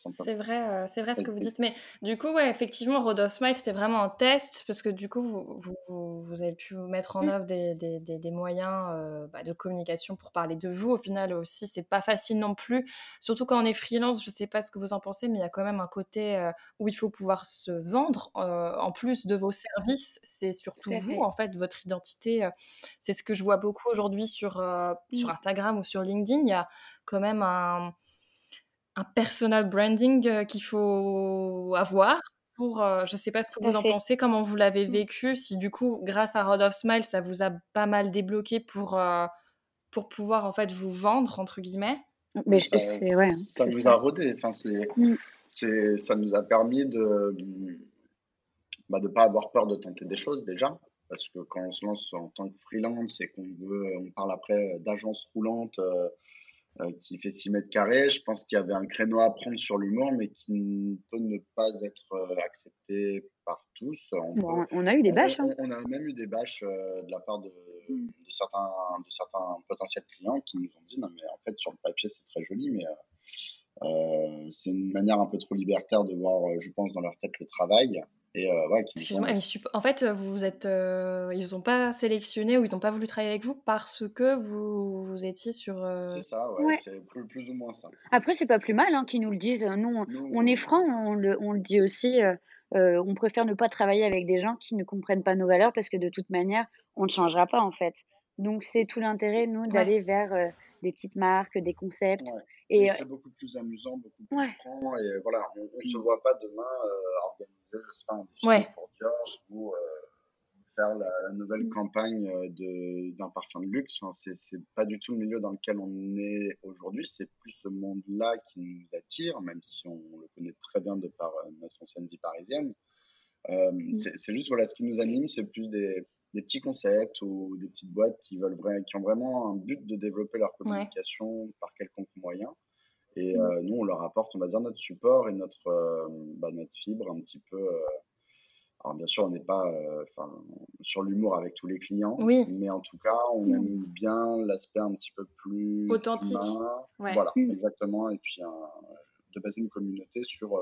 c'est, vrai, euh, c'est vrai ce que vous dites. Mais du coup, ouais, effectivement, Road of Smile, c'était vraiment un test parce que du coup, vous, vous, vous- vous avez pu mettre en Mm. œuvre des, des, des, des moyens euh, bah, de communication pour parler de vous. Au final aussi, c'est pas facile non plus. Surtout quand on est freelance, je sais pas ce que vous en pensez, mais il y a quand même un côté euh, où il faut pouvoir se vendre. euh, en plus de vos services, c'est surtout vous, fait. en fait, votre identité. euh, c'est ce que je vois beaucoup aujourd'hui sur, euh, sur Mm. Instagram ou sur LinkedIn. Il y a quand même un un personal branding euh, qu'il faut avoir pour, euh, je sais pas ce que Tout vous en pensez, comment vous l'avez Mm. vécu, si du coup, grâce à Road of Smile, ça vous a pas mal débloqué pour, euh, pour pouvoir en fait vous vendre, entre guillemets? Mais je- ça, ouais, ça c'est nous ça. a rodé. Enfin, c'est, Mm. c'est, ça nous a permis de bah, de pas avoir peur de tenter des choses déjà, parce que quand on se lance en tant que freelance et qu'on veut, on parle après d'agence roulante euh, qui fait 6 mètres carrés, je pense qu'il y avait un créneau à prendre sur l'humour, mais qui peut ne pas être euh, accepté par tous. On, Bon, peut- on on a eu des on- bâches. hein. on- on a même eu des bâches euh, de la part de, Mm. de certains, de certains potentiels clients qui nous ont dit non mais en fait sur le papier c'est très joli mais euh, c'est une manière un peu trop libertaire de voir je pense dans leur tête le travail et euh, ouais, ont- supp- en fait, vous êtes, euh, ils n'ont pas sélectionné ou ils n'ont pas voulu travailler avec vous parce que vous, vous étiez sur. euh, c'est ça ouais, Ouais. c'est plus, plus ou moins ça Après, c'est pas plus mal hein, qu'ils nous le disent. Nous, on, Nous, on est franc, on le, on le dit aussi. euh, euh, on préfère ne pas travailler avec des gens qui ne comprennent pas nos valeurs parce que de toute manière, on ne changera pas en fait. Donc, c'est tout l'intérêt, nous, d'aller vers euh, des petites marques, des concepts. Ouais. Et Et euh, c'est beaucoup plus amusant, beaucoup plus Ouais. franc. Et voilà, on ne se Mm. voit pas demain euh, organiser, je sais pas, un Ouais. pour Dior ou euh, faire la, la nouvelle Mm. campagne euh, de- d'un parfum de luxe. Enfin, c'est c'est pas du tout le milieu dans lequel on est aujourd'hui. C'est plus ce monde-là qui nous attire, même si on le connaît très bien de par euh, notre ancienne vie parisienne. Euh, Mm. c'est c'est juste voilà, ce qui nous anime, c'est plus des, des petits concepts ou des petites boîtes qui, veulent qui ont vraiment un but de développer leur communication par quelconque moyen. Et Mm. euh, nous, on leur apporte, on va dire, notre support et notre, euh, bah, notre fibre un petit peu. euh, alors, bien sûr, on n'est pas sur l'humour avec tous les clients, Oui. mais en tout cas, on Mm. aime bien l'aspect un petit peu plus Authentique. humain. Ouais. Voilà, Mm. exactement. Et puis, de baser une communauté sur,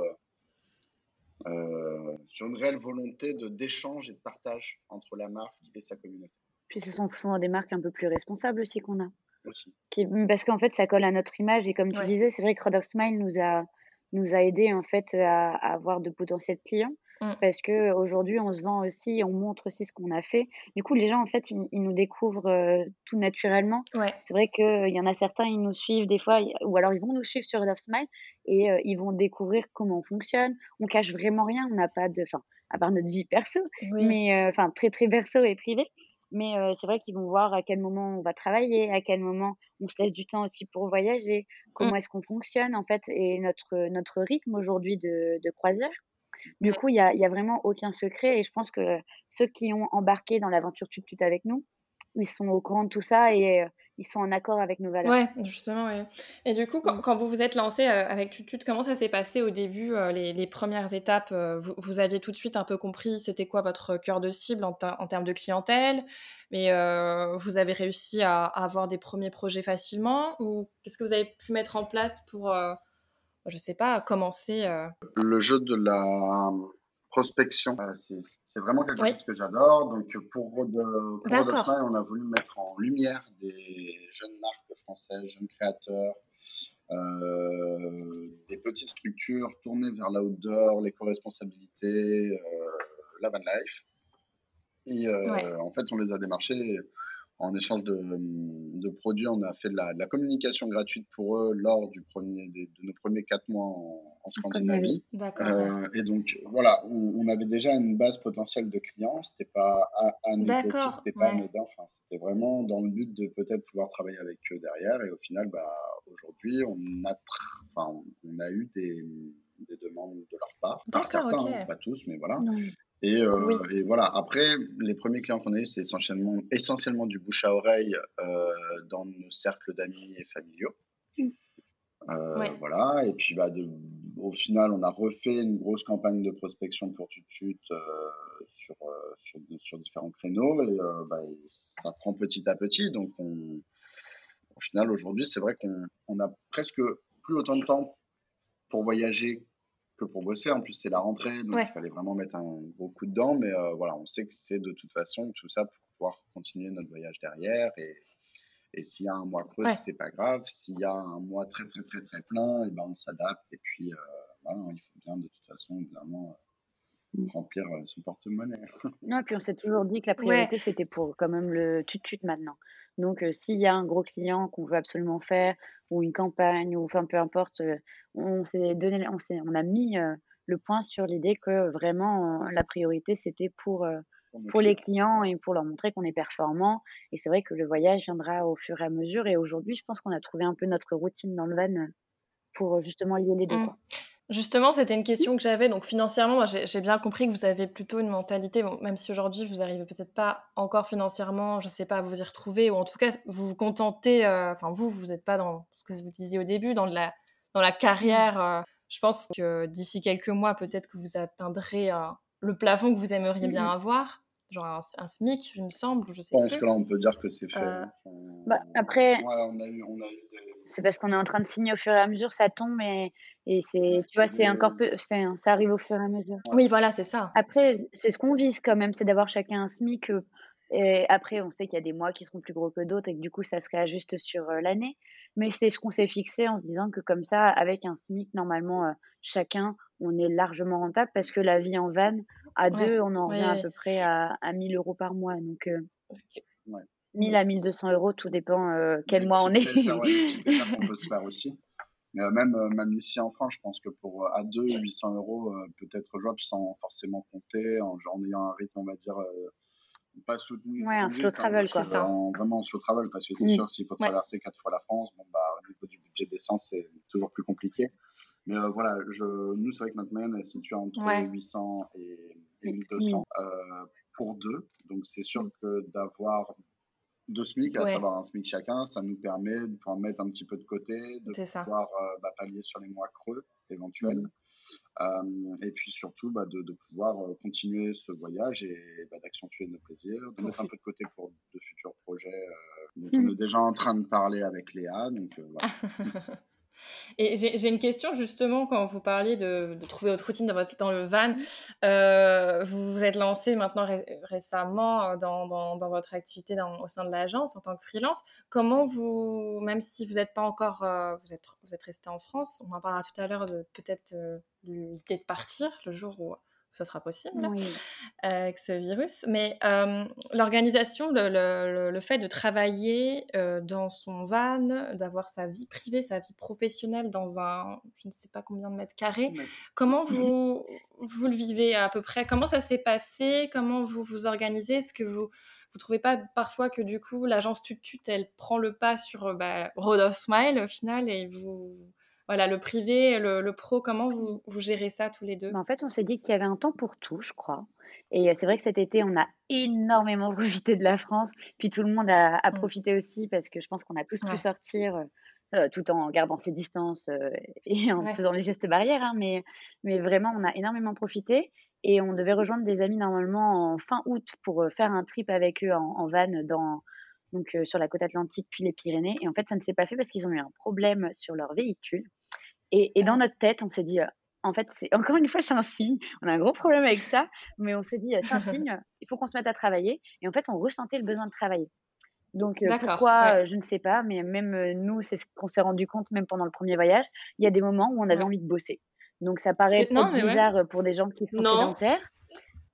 euh, sur une réelle volonté de d'échange et de partage entre la marque et sa communauté puis, ce sont souvent des marques un peu plus responsables aussi qu'on a. aussi. Qui, parce qu'en fait, ça colle à notre image. Et comme tu Ouais. disais, c'est vrai que Road of Smile nous a, nous a aidé en fait à, à avoir de potentiels clients. Mm. Parce que aujourd'hui, on se vend aussi, on montre aussi ce qu'on a fait. Du coup, les gens, en fait, ils, ils nous découvrent euh, tout naturellement. Ouais. C'est vrai qu'il y en a certains, ils nous suivent des fois, ou alors ils vont nous suivre sur Love Smile et euh, ils vont découvrir comment on fonctionne. On cache vraiment rien, on n'a pas de, enfin, à part notre vie perso, Oui. mais euh, enfin très très perso et privé. Mais c'est vrai qu'ils vont voir à quel moment on va travailler, à quel moment on se laisse du temps aussi pour voyager, comment mmh. est-ce qu'on fonctionne en fait et notre, notre rythme aujourd'hui de, de croisière. Du coup, il y a, y a, vraiment aucun secret et je pense que ceux qui ont embarqué dans l'aventure Tut Tut avec nous, ils sont au courant de tout ça et ils sont en accord avec nos valeurs. Ouais, justement. Ouais. Et du coup, quand, vous vous êtes lancé euh, avec Tutut, comment ça s'est passé au début, euh, les, premières étapes euh, vous, vous, aviez tout de suite un peu compris c'était quoi votre cœur de cible en, en termes de clientèle, mais vous avez réussi à, à, avoir des premiers projets facilement ou qu'est-ce que vous avez pu mettre en place pour, je sais pas, commencer Le jeu de la prospection. Euh, c'est vraiment quelque chose que j'adore. Donc, pour Road, on a voulu mettre en lumière des jeunes marques françaises, jeunes créateurs, euh, des petites structures tournées vers l'outdoor, l'éco-responsabilité, euh, la van life. Et en fait, on les a démarchés en échange de, produits, on a fait de la, communication gratuite pour eux lors du premier, de nos premiers quatre mois en, Scandinavie. Euh, et donc, voilà, on, avait déjà une base potentielle de clients. C'était pas anecdotique, c'était pas anodin. Enfin, c'était vraiment dans le but de peut-être pouvoir travailler avec eux derrière. Et au final, bah, aujourd'hui, on a, enfin, on a eu des, des demandes de leur part. Par certains, hein, pas tous, mais voilà. Euh, et, voilà, après, les premiers clients qu'on a eu, c'est essentiellement, essentiellement du bouche à oreille euh, dans nos cercles d'amis et familiaux. Mmh. Euh, voilà, et puis bah, au final, on a refait une grosse campagne de prospection pour tout de suite sur, sur, sur, différents créneaux et bah, ça prend petit à petit. Donc, on, au final, aujourd'hui, c'est vrai qu'on on a presque plus autant de temps pour voyager pour bosser. En plus, c'est la rentrée, donc il fallait vraiment mettre un gros coup dedans. Mais euh, voilà, on sait que c'est de toute façon tout ça pour pouvoir continuer notre voyage derrière. Et, et s'il y a un mois creux, c'est pas grave. S'il y a un mois très, très, très, très plein, et eh ben, on s'adapte. Et puis, euh, voilà, il faut bien de toute façon, évidemment, euh, mm. remplir son porte-monnaie. non, et puis on s'est toujours dit que la priorité, c'était pour quand même le tut-tut maintenant. Donc, s'il y a un gros client qu'on veut absolument faire, ou une campagne, ou enfin peu importe, on s'est donné, on, on a mis le point sur l'idée que vraiment la priorité c'était pour pour les clients et pour leur montrer qu'on est performant. Et c'est vrai que le voyage viendra au fur et à mesure. Et aujourd'hui, je pense qu'on a trouvé un peu notre routine dans le van pour justement lier les deux. Mmh. Justement, c'était une question que j'avais. Donc financièrement, j'ai bien compris que vous avez plutôt une mentalité, même si aujourd'hui vous n'arrivez peut-être pas encore financièrement, je ne sais pas, à vous y retrouver, ou en tout cas vous vous contentez, euh, enfin vous, vous n'êtes pas dans ce que vous disiez au début, dans la, dans la carrière. Euh, je pense que d'ici quelques mois, peut-être que vous atteindrez euh, le plafond que vous aimeriez bien mm-hmm. avoir genre un, SMIC, il me semble, je sais je pense que là, on peut dire que c'est fait. Bah, après, on a eu, on a eu c'est parce qu'on est en train de signer au fur et à mesure, ça tombe et, et c'est, tu vois, c'est encore peu, ça arrive au fur et à mesure. Oui, voilà, c'est ça. Après, c'est ce qu'on vise quand même, c'est d'avoir chacun un SMIC. Euh, et après, on sait qu'il y a des mois qui seront plus gros que d'autres et que du coup, ça se réajuste sur euh, l'année. Mais c'est ce qu'on s'est fixé en se disant que comme ça, avec un SMIC, normalement, euh, chacun, on est largement rentable parce que la vie en van, à deux, on en revient à peu près à, à 1000 euros par mois. Donc, 1000 à 1200 euros, tout dépend euh, quel mois on est. Ça, ouais, on peut se faire aussi. Mais euh, même, euh, même ici en France, je pense que pour à 2, 800 euros, peut-être jouable sans forcément compter, en, en, ayant un rythme, on va dire, pas soutenu. Ouais, un slow travel, quoi. Ça. vraiment un slow travel, parce que c'est mm. sûr, s'il faut traverser quatre fois la France, bon, bah, au niveau du budget d'essence, c'est toujours plus compliqué. Mais voilà, je, nous, c'est vrai que notre moyenne est située entre 800 et, et 1200 pour deux. Donc, c'est sûr que d'avoir deux SMIC, à savoir un SMIC chacun, ça nous permet de pouvoir mettre un petit peu de côté, de pouvoir euh, bah, pallier sur les mois creux éventuels. Mmh. Euh, et puis surtout bah, de, pouvoir euh, continuer ce voyage et bah, d'accentuer nos plaisirs, de mettre un peu de côté pour de futurs projets. Mmh. On est déjà en train de parler avec Léa, donc voilà. Et j'ai une question justement quand vous parliez de, trouver votre routine dans, votre, dans le van. Euh, vous vous êtes lancé maintenant récemment euh, dans, dans, votre activité au sein de l'agence en tant que freelance. Comment vous, même si vous n'êtes pas encore, euh, vous êtes, vous êtes resté en France, on en parlera tout à l'heure de peut-être l'idée de partir le jour où ce sera possible avec ce virus. Mais l'organisation, le, fait de travailler dans son van, d'avoir sa vie privée, sa vie professionnelle dans un, je ne sais pas combien de mètres carrés, comment vous, vous le vivez à peu près? Comment ça s'est passé? Comment vous vous organisez? Est-ce que vous vous trouvez pas parfois que du coup l'agence Tutut elle prend le pas sur bah, Road of Smile au final et vous voilà, le privé, le, le pro, comment vous, vous, gérez ça tous les deux? Bah, En fait, on s'est dit qu'il y avait un temps pour tout, je crois. Et c'est vrai que cet été, on a énormément profité de la France. Puis tout le monde a, a mmh. profité aussi parce que je pense qu'on a tous pu sortir euh, tout en gardant ses distances euh, et en faisant les gestes barrières. Hein, mais, mais vraiment, on a énormément profité. Et on devait rejoindre des amis normalement en fin août pour euh, faire un trip avec eux en, en van dans, donc sur la côte atlantique puis les Pyrénées. Et en fait, ça ne s'est pas fait parce qu'ils ont eu un problème sur leur véhicule. Et, et dans notre tête, on s'est dit, en fait, encore une fois, c'est un signe. On a un gros problème avec ça, mais on s'est dit, c'est un signe, il faut qu'on se mette à travailler. Et en fait, on ressentait le besoin de travailler. Donc, pourquoi, je ne sais pas, mais même nous, c'est ce qu'on s'est rendu compte, même pendant le premier voyage, il y a des moments où on avait envie de bosser. Donc, ça paraît bizarre pour des gens qui sont sédentaires.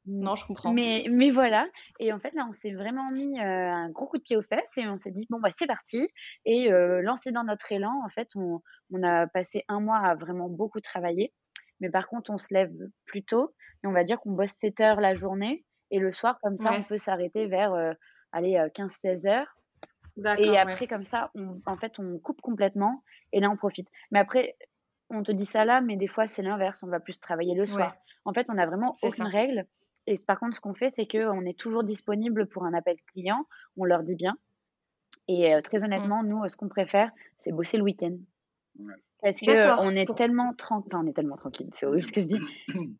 Non, je comprends. Mais, mais voilà. Et en fait, là, on s'est vraiment mis euh, un gros coup de pied aux fesses et on s'est dit, bon, bah, c'est parti. Et euh, lancé dans notre élan, en fait, on, on, a passé un mois à vraiment beaucoup travailler. Mais par contre, on se lève plus tôt et on va dire qu'on bosse 7 heures la journée. Et le soir, comme ça, on peut s'arrêter vers, euh, allez, 15-16 heures. Et après, comme ça, on, en fait, on coupe complètement et là, on profite. Mais après, on te dit ça là, mais des fois, c'est l'inverse. On va plus travailler le soir. En fait, on n'a vraiment aucune règle. Et par contre, ce qu'on fait, c'est qu'on est toujours disponible pour un appel client. On leur dit bien. Et euh, très mmh. honnêtement, nous, ce qu'on préfère, c'est bosser le week-end. Parce que on est tellement tranquille. Enfin, on est tellement tranquille. C'est horrible ce que je dis.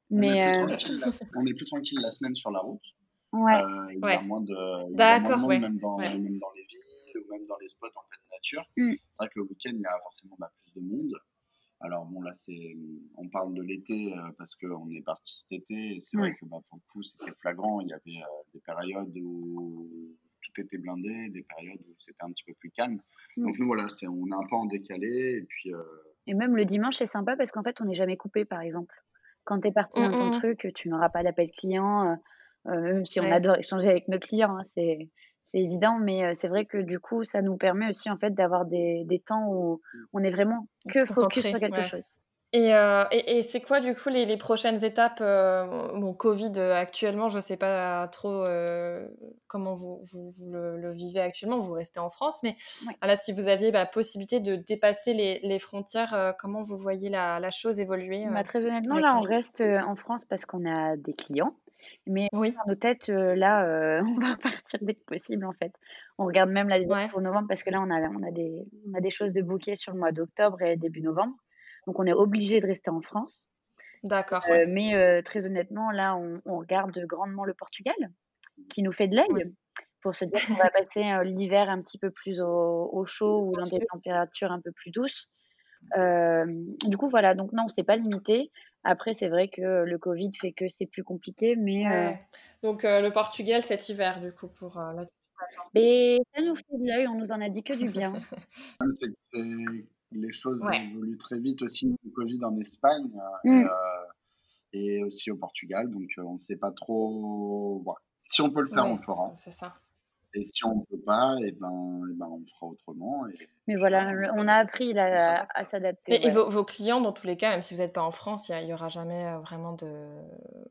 Mais on est, plus euh, on est plus tranquille la semaine sur la route. Ouais. Euh, il y a moins de. D'accord, ouais. Même dans, même dans les villes ou même dans les spots en pleine nature. Mmh. C'est vrai que le week-end, il y a forcément bah, plus de monde. Alors bon, là, c'est, on parle de l'été euh, parce qu'on est parti cet été et c'est vrai que bah, pour le coup, c'était flagrant. Il y avait euh, des périodes où tout était blindé, des périodes où c'était un petit peu plus calme. Mm. Donc nous, voilà, c'est, on est un peu en décalé et puis. Euh, et même le dimanche, c'est sympa parce qu'en fait, on n'est jamais coupé, par exemple. Quand tu es parti dans ton mm, mm, truc, tu n'auras pas d'appel client. même si on adore échanger avec nos clients, hein, c'est c'est évident, mais c'est vrai que du coup, ça nous permet aussi en fait d'avoir des, des temps où on est vraiment que focus sur quelque chose. Et, et, c'est quoi du coup les, les prochaines étapes Bon, Covid actuellement, je ne sais pas trop comment vous, vous, le, vivez actuellement, vous restez en France, mais voilà, si vous aviez la bah, possibilité de dépasser les, les frontières, comment vous voyez la, la chose évoluer bah, Très honnêtement, là, on reste en France parce qu'on a des clients. Mais oui. dans nos têtes, euh, là, euh, on va partir dès que possible, en fait. On regarde même la date pour novembre parce que là, on a, on, a des, on a des choses de bouquet sur le mois d'octobre et début novembre. Donc, on est obligé de rester en France. D'accord. Euh, mais très honnêtement, là, on, on, regarde grandement le Portugal, qui nous fait de l'œil, pour se dire qu'on va passer l'hiver un petit peu plus au, au chaud ou dans des températures un peu plus douces. du coup, voilà, donc non, on s'est pas limité. Après, c'est vrai que le Covid fait que c'est plus compliqué, mais. Euh, Donc, euh, le Portugal cet hiver, du coup, pour euh, la. Mais ça nous fait de l'œil, on nous en a dit que du bien. les choses évoluent très vite aussi, le Covid en Espagne mmh. et aussi au Portugal. Donc, on ne sait pas trop. Si on peut le faire, on le fera. C'est ça. Et si on ne peut pas, et eh ben, et eh ben, on fera autrement. Mais voilà, on a appris à, s'adapter. Et, vos, clients, dans tous les cas, même si vous n'êtes pas en France, il n'y aura jamais euh, vraiment de,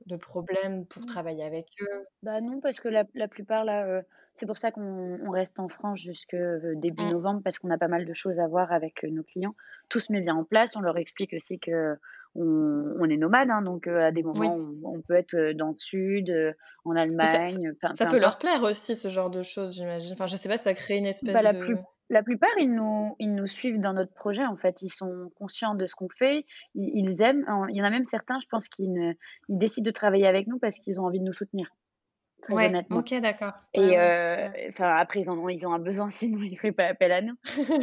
de problème pour mmh. travailler avec eux? Bah non, parce que la, la plupart, là, euh, c'est pour ça qu'on reste en France jusque euh, début mmh. novembre, parce qu'on a pas mal de choses à voir avec nos clients. Tout se met bien en place. On leur explique aussi que on, est nomade, hein, donc à des moments, on, peut être dans le sud, en Allemagne. Ça, peut leur plaire aussi, ce genre de choses, j'imagine. Enfin, je sais pas, ça crée une espèce bah, la de... la plupart, ils nous, ils nous suivent dans notre projet, en fait. Ils sont conscients de ce qu'on fait, ils, aiment. Il y en a même certains, je pense, qui ils décident de travailler avec nous parce qu'ils ont envie de nous soutenir. Très honnêtement. ok, d'accord. Et enfin, après, ils, en ont, ils ont un besoin, sinon ils ne feraient pas appel à nous.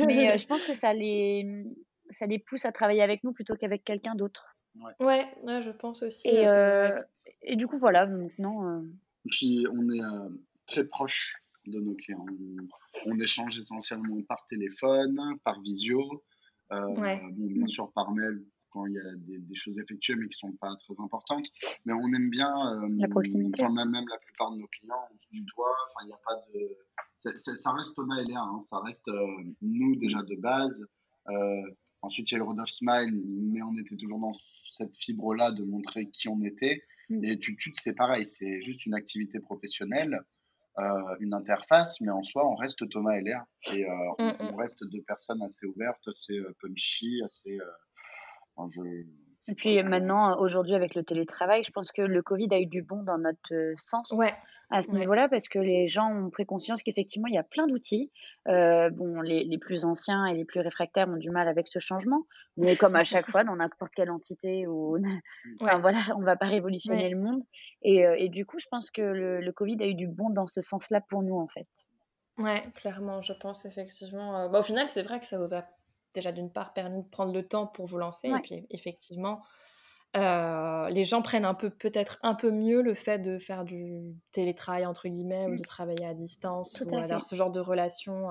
Mais je pense que ça les, ça les pousse à travailler avec nous plutôt qu'avec quelqu'un d'autre. Ouais. ouais. je pense aussi. Et, euh, et du coup, voilà, maintenant. Euh... Puis on est euh, très proche de nos clients. On, échange essentiellement par téléphone, par visio, euh, bon, bien sûr par mail quand il y a des, choses effectuées mais qui ne sont pas très importantes. Mais on aime bien. la proximité. même, même la plupart de nos clients, on se tutoie. Enfin, il n'y a pas de. ça reste Thomas et Léa, hein. ça reste nous déjà de base. ensuite, il y a eu Rodolphe Smile, mais on était toujours dans cette fibre-là de montrer qui on était. Mm. Et tu, c'est pareil, c'est juste une activité professionnelle, euh, une interface, mais en soi, on reste Thomas et Léa. Et euh, mm, mm. on, reste deux personnes assez ouvertes, assez euh, et puis maintenant, aujourd'hui, avec le télétravail, je pense que le Covid a eu du bon dans notre sens. Ouais à ce niveau-là parce que les gens ont pris conscience qu'effectivement, il y a plein d'outils. Euh, bon, les, les, plus anciens et les plus réfractaires ont du mal avec ce changement, mais comme à chaque fois, dans n'importe quelle entité, ou enfin, voilà, on ne va pas révolutionner le monde. Et, euh, et, du coup, je pense que le, le, Covid a eu du bon dans ce sens-là pour nous, en fait. Ouais, clairement, je pense effectivement. Euh, bah, au final, c'est vrai que ça vous a déjà d'une part permis de prendre le temps pour vous lancer, et puis effectivement, euh, les gens prennent un peu, peut-être un peu mieux le fait de faire du télétravail entre guillemets ou mmh. de travailler à distance ou d'avoir ce genre de relation.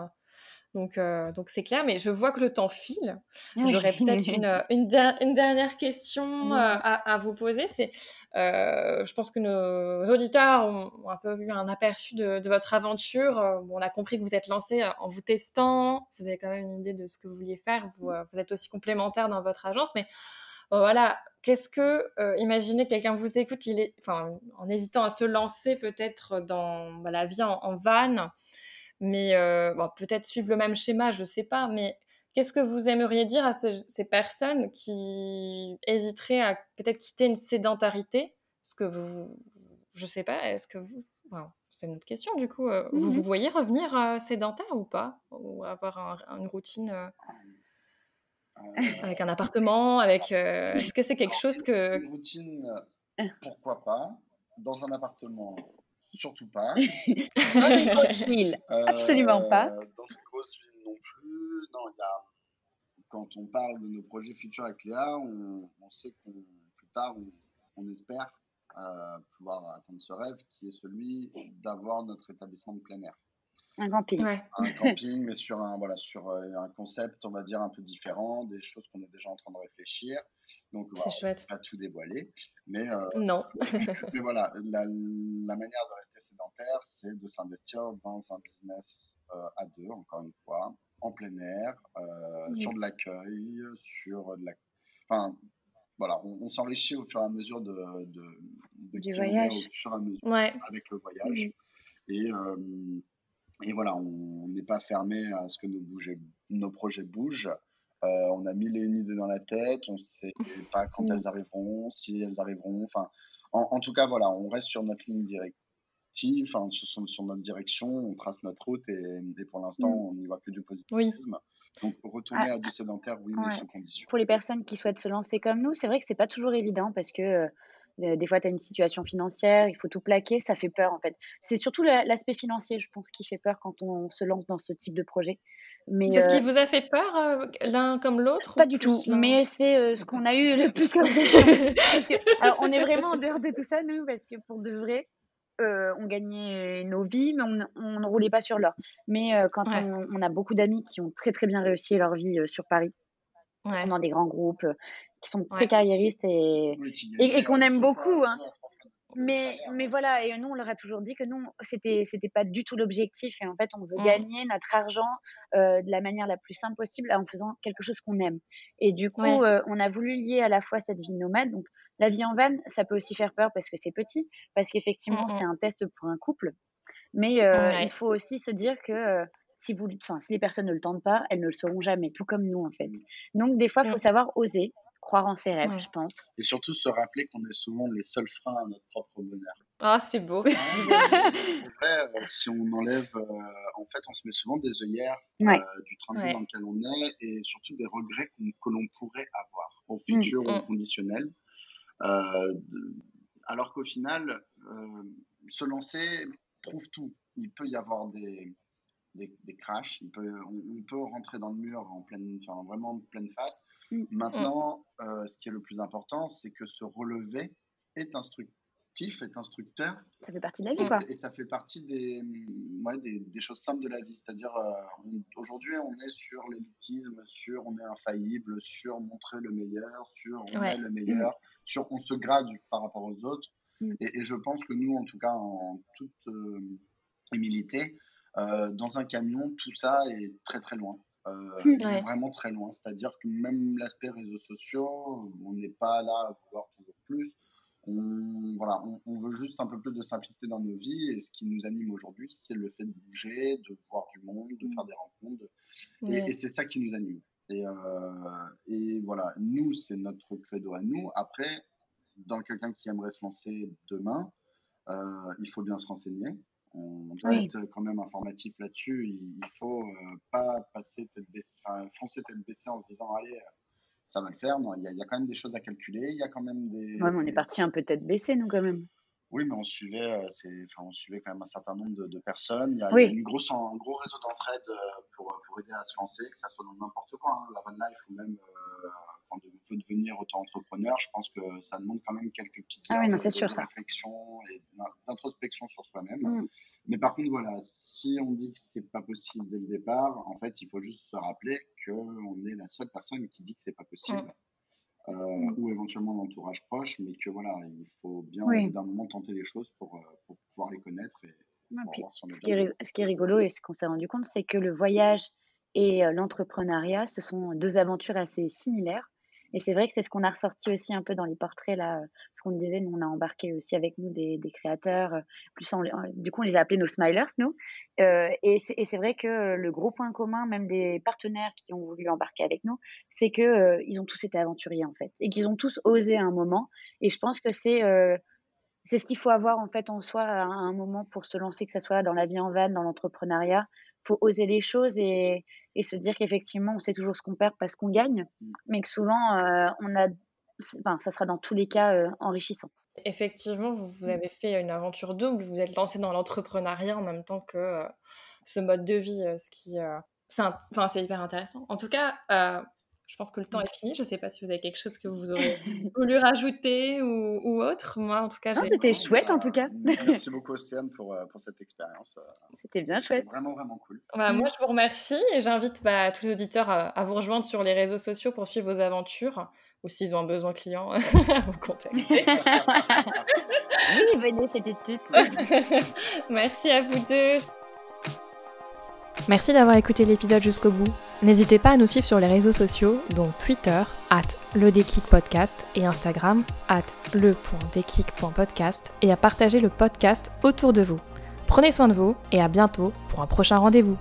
Euh. Donc, euh, donc c'est clair, mais je vois que le temps file. J'aurais peut-être une, une, dernière question à, vous poser. C'est, je pense que nos auditeurs ont, un peu eu un aperçu de, votre aventure. on a compris que vous êtes lancé en vous testant. Vous avez quand même une idée de ce que vous vouliez faire. Vous, vous êtes aussi complémentaire dans votre agence, mais voilà, qu'est-ce que, euh, imaginez quelqu'un vous écoute, il est, enfin, en hésitant à se lancer peut-être dans bah, la vie en, van, mais euh, peut-être suivre le même schéma, je ne sais pas, mais qu'est-ce que vous aimeriez dire à ces personnes qui hésiteraient à peut-être quitter une sédentarité? Est-ce que vous, je ne sais pas, est-ce que vous, c'est une autre question du coup, euh, vous, mmh vous voyez revenir sédentaire ou pas? Ou avoir une routine avec un appartement, avec. Euh, est-ce que c'est quelque chose que. Une routine, pourquoi pas. Dans un appartement, surtout pas. Euh, absolument pas. Dans une grosse ville non plus. Non, il y a. Quand on parle de nos projets futurs avec Léa, on, sait qu'on plus tard, on, espère euh, pouvoir atteindre ce rêve qui est celui d'avoir notre établissement de plein air. Un camping. Un camping, mais sur un, voilà, sur euh, un concept, on va dire, un peu différent, des choses qu'on est déjà en train de réfléchir. Donc, voilà, chouette. pas tout dévoiler. Mais, euh, non. mais voilà, la, la, manière de rester sédentaire, c'est de s'investir dans un business euh, à deux, encore une fois, en plein air, sur de l'accueil, sur de la. Enfin, voilà, on, s'enrichit au fur et à mesure de, de, de du voyage. au fur et à mesure avec le voyage. Et et voilà, on n'est pas fermé à ce que nos, nos projets bougent. Euh, on a mille et une idées dans la tête, on ne sait pas quand elles arriveront, si elles arriveront. Enfin, en, tout cas, voilà, on reste sur notre ligne directive, enfin, sur, sur, notre direction, on trace notre route et, pour l'instant, mm. on n'y voit que du positivisme. Donc, retourner ah, à du sédentaire, oui, mais sous condition. Pour les personnes qui souhaitent se lancer comme nous, c'est vrai que c'est pas toujours évident parce que euh, des fois, tu as une situation financière, il faut tout plaquer, ça fait peur en fait. C'est surtout l'aspect financier, je pense, qui fait peur quand on se lance dans ce type de projet. C'est ce qui vous a fait peur, euh, l'un comme l'autre Pas du tout, mais c'est euh, ce qu'on a eu le plus comme alors, on est vraiment en dehors de tout ça, nous, parce que pour de vrai, euh, on gagnait nos vies, mais on, ne roulait pas sur l'or. Mais quand on, a beaucoup d'amis qui ont très très bien réussi leur vie sur Paris, dans des grands groupes, qui sont très carriéristes et, et, qu'on aime beaucoup. Hein. Mais, mais voilà, et nous, on leur a toujours dit que nous, c'était, c'était pas du tout l'objectif. Et en fait, on veut mmh. gagner notre argent euh, de la manière la plus simple possible en faisant quelque chose qu'on aime. Et du coup, euh, on a voulu lier à la fois cette vie nomade. Donc, la vie en van, ça peut aussi faire peur parce que c'est petit, parce qu'effectivement, mmh, mmh. c'est un test pour un couple. Mais euh, il faut aussi se dire que si, vous, si les personnes ne le tentent pas, elles ne le sauront jamais, tout comme nous, en fait. Donc, des fois, il faut savoir oser croire en ses rêves, je pense. Et surtout se rappeler qu'on est souvent les seuls freins à notre propre bonheur. Ah, c'est beau. vrai, euh, si on enlève, euh, en fait, on se met souvent des œillères euh, du train de vie dans lequel on est et surtout des regrets que l'on pourrait avoir au mmh, futur, au mmh. conditionnel. alors qu'au final, se lancer prouve tout. Il peut y avoir des, des, des crashs. Il peut, on, peut rentrer dans le mur en pleine, enfin, vraiment pleine face. Mm. Maintenant, euh, ce qui est le plus important, c'est que se relever est kiff être instructeur. Ça fait partie de la vie, quoi. Et ça fait partie des, ouais, des, des, choses simples de la vie. C'est-à-dire, euh, aujourd'hui, on est sur l'élitisme, sur on est infaillible, sur montrer le meilleur, sur on est le meilleur, sur on se grade par rapport aux autres. Mm. Et, je pense que nous, en tout cas, en toute euh, humilité, dans un camion, tout ça est très très loin. Vraiment très loin. C'est-à-dire que même l'aspect réseaux sociaux, on n'est pas là à vouloir toujours plus on, voilà, on, veut juste un peu plus de simplicité dans nos vies et ce qui nous anime aujourd'hui, c'est le fait de bouger, de voir du monde, de faire des rencontres. Et, c'est ça qui nous anime. Et, euh, et voilà, nous, c'est notre credo à nous. Après, dans quelqu'un qui aimerait se lancer demain, euh, il faut bien se renseigner. On doit être quand même informatif là-dessus. Il, ne faut euh, pas passer tête baissée, foncer tête baissée en se disant allez, ça va le faire. Non, il y, a quand même des choses à calculer. Il y a quand même des. Ouais, mais on est parti un peu tête baissée, nous, quand même. Oui, mais on suivait, euh, enfin, on suivait quand même un certain nombre de, personnes. Il y a, une grosse, un gros réseau d'entraide euh, pour, pour aider à se lancer, que ça soit dans n'importe quoi, hein, la van life ou même euh, quand on veut devenir auto-entrepreneur. Je pense que ça demande quand même quelques petites ah oui, non, de, sûr, réflexion et d'introspection sur soi-même. Mm. Mais par contre, voilà, si on dit que c'est pas possible dès le départ, en fait, il faut juste se rappeler qu'on est la seule personne qui dit que c'est pas possible. Mm. Euh, mm. ou éventuellement l'entourage proche, mais que voilà, il faut bien d'un moment tenter les choses pour, euh, pour, pouvoir les connaître. Et, ce, qui est, ce, qui est, rigolo et ce qu'on s'est rendu compte, c'est que le voyage et euh, l'entrepreneuriat, ce sont deux aventures assez similaires. Et c'est vrai que c'est ce qu'on a ressorti aussi un peu dans les portraits, là, ce qu'on disait, nous, on a embarqué aussi avec nous des, créateurs, plus du coup, on les a appelés nos smilers, nous. Euh, et c'est vrai que le gros point commun, même des partenaires qui ont voulu embarquer avec nous, c'est qu'ils euh, ils ont tous été aventuriers, en fait, et qu'ils ont tous osé à un moment. Et je pense que c'est... Euh, c'est ce qu'il faut avoir en fait en soi à un moment pour se lancer, que ce soit dans la vie en van, dans l'entrepreneuriat. Il faut oser les choses et, et se dire qu'effectivement, on sait toujours ce qu'on perd parce qu'on gagne, mais que souvent, euh, on a, enfin, ça sera dans tous les cas euh, enrichissant. Effectivement, vous, vous, mmh. avez fait une aventure double, vous êtes lancé dans l'entrepreneuriat en même temps que euh, ce mode de vie, ce qui, c'est, enfin, c'est hyper intéressant. En tout cas, je pense que le temps est fini. Je ne sais pas si vous avez quelque chose que vous aurez voulu rajouter ou, ou, autre. Moi, en tout cas, c'était chouette en tout cas. Merci beaucoup, Océane, pour, euh, pour cette expérience. Euh, c'était bien chouette. vraiment, vraiment cool. Bah, moi, je vous remercie et j'invite bah, tous les auditeurs à, vous rejoindre sur les réseaux sociaux pour suivre vos aventures ou s'ils ont un besoin client, à vous contacter. oui, venez, c'était tout. Merci à vous deux. Merci d'avoir écouté l'épisode jusqu'au bout. N'hésitez pas à nous suivre sur les réseaux sociaux, dont Twitter, at le et Instagram, at le.déclic.podcast et à partager le podcast autour de vous. Prenez soin de vous et à bientôt pour un prochain rendez-vous.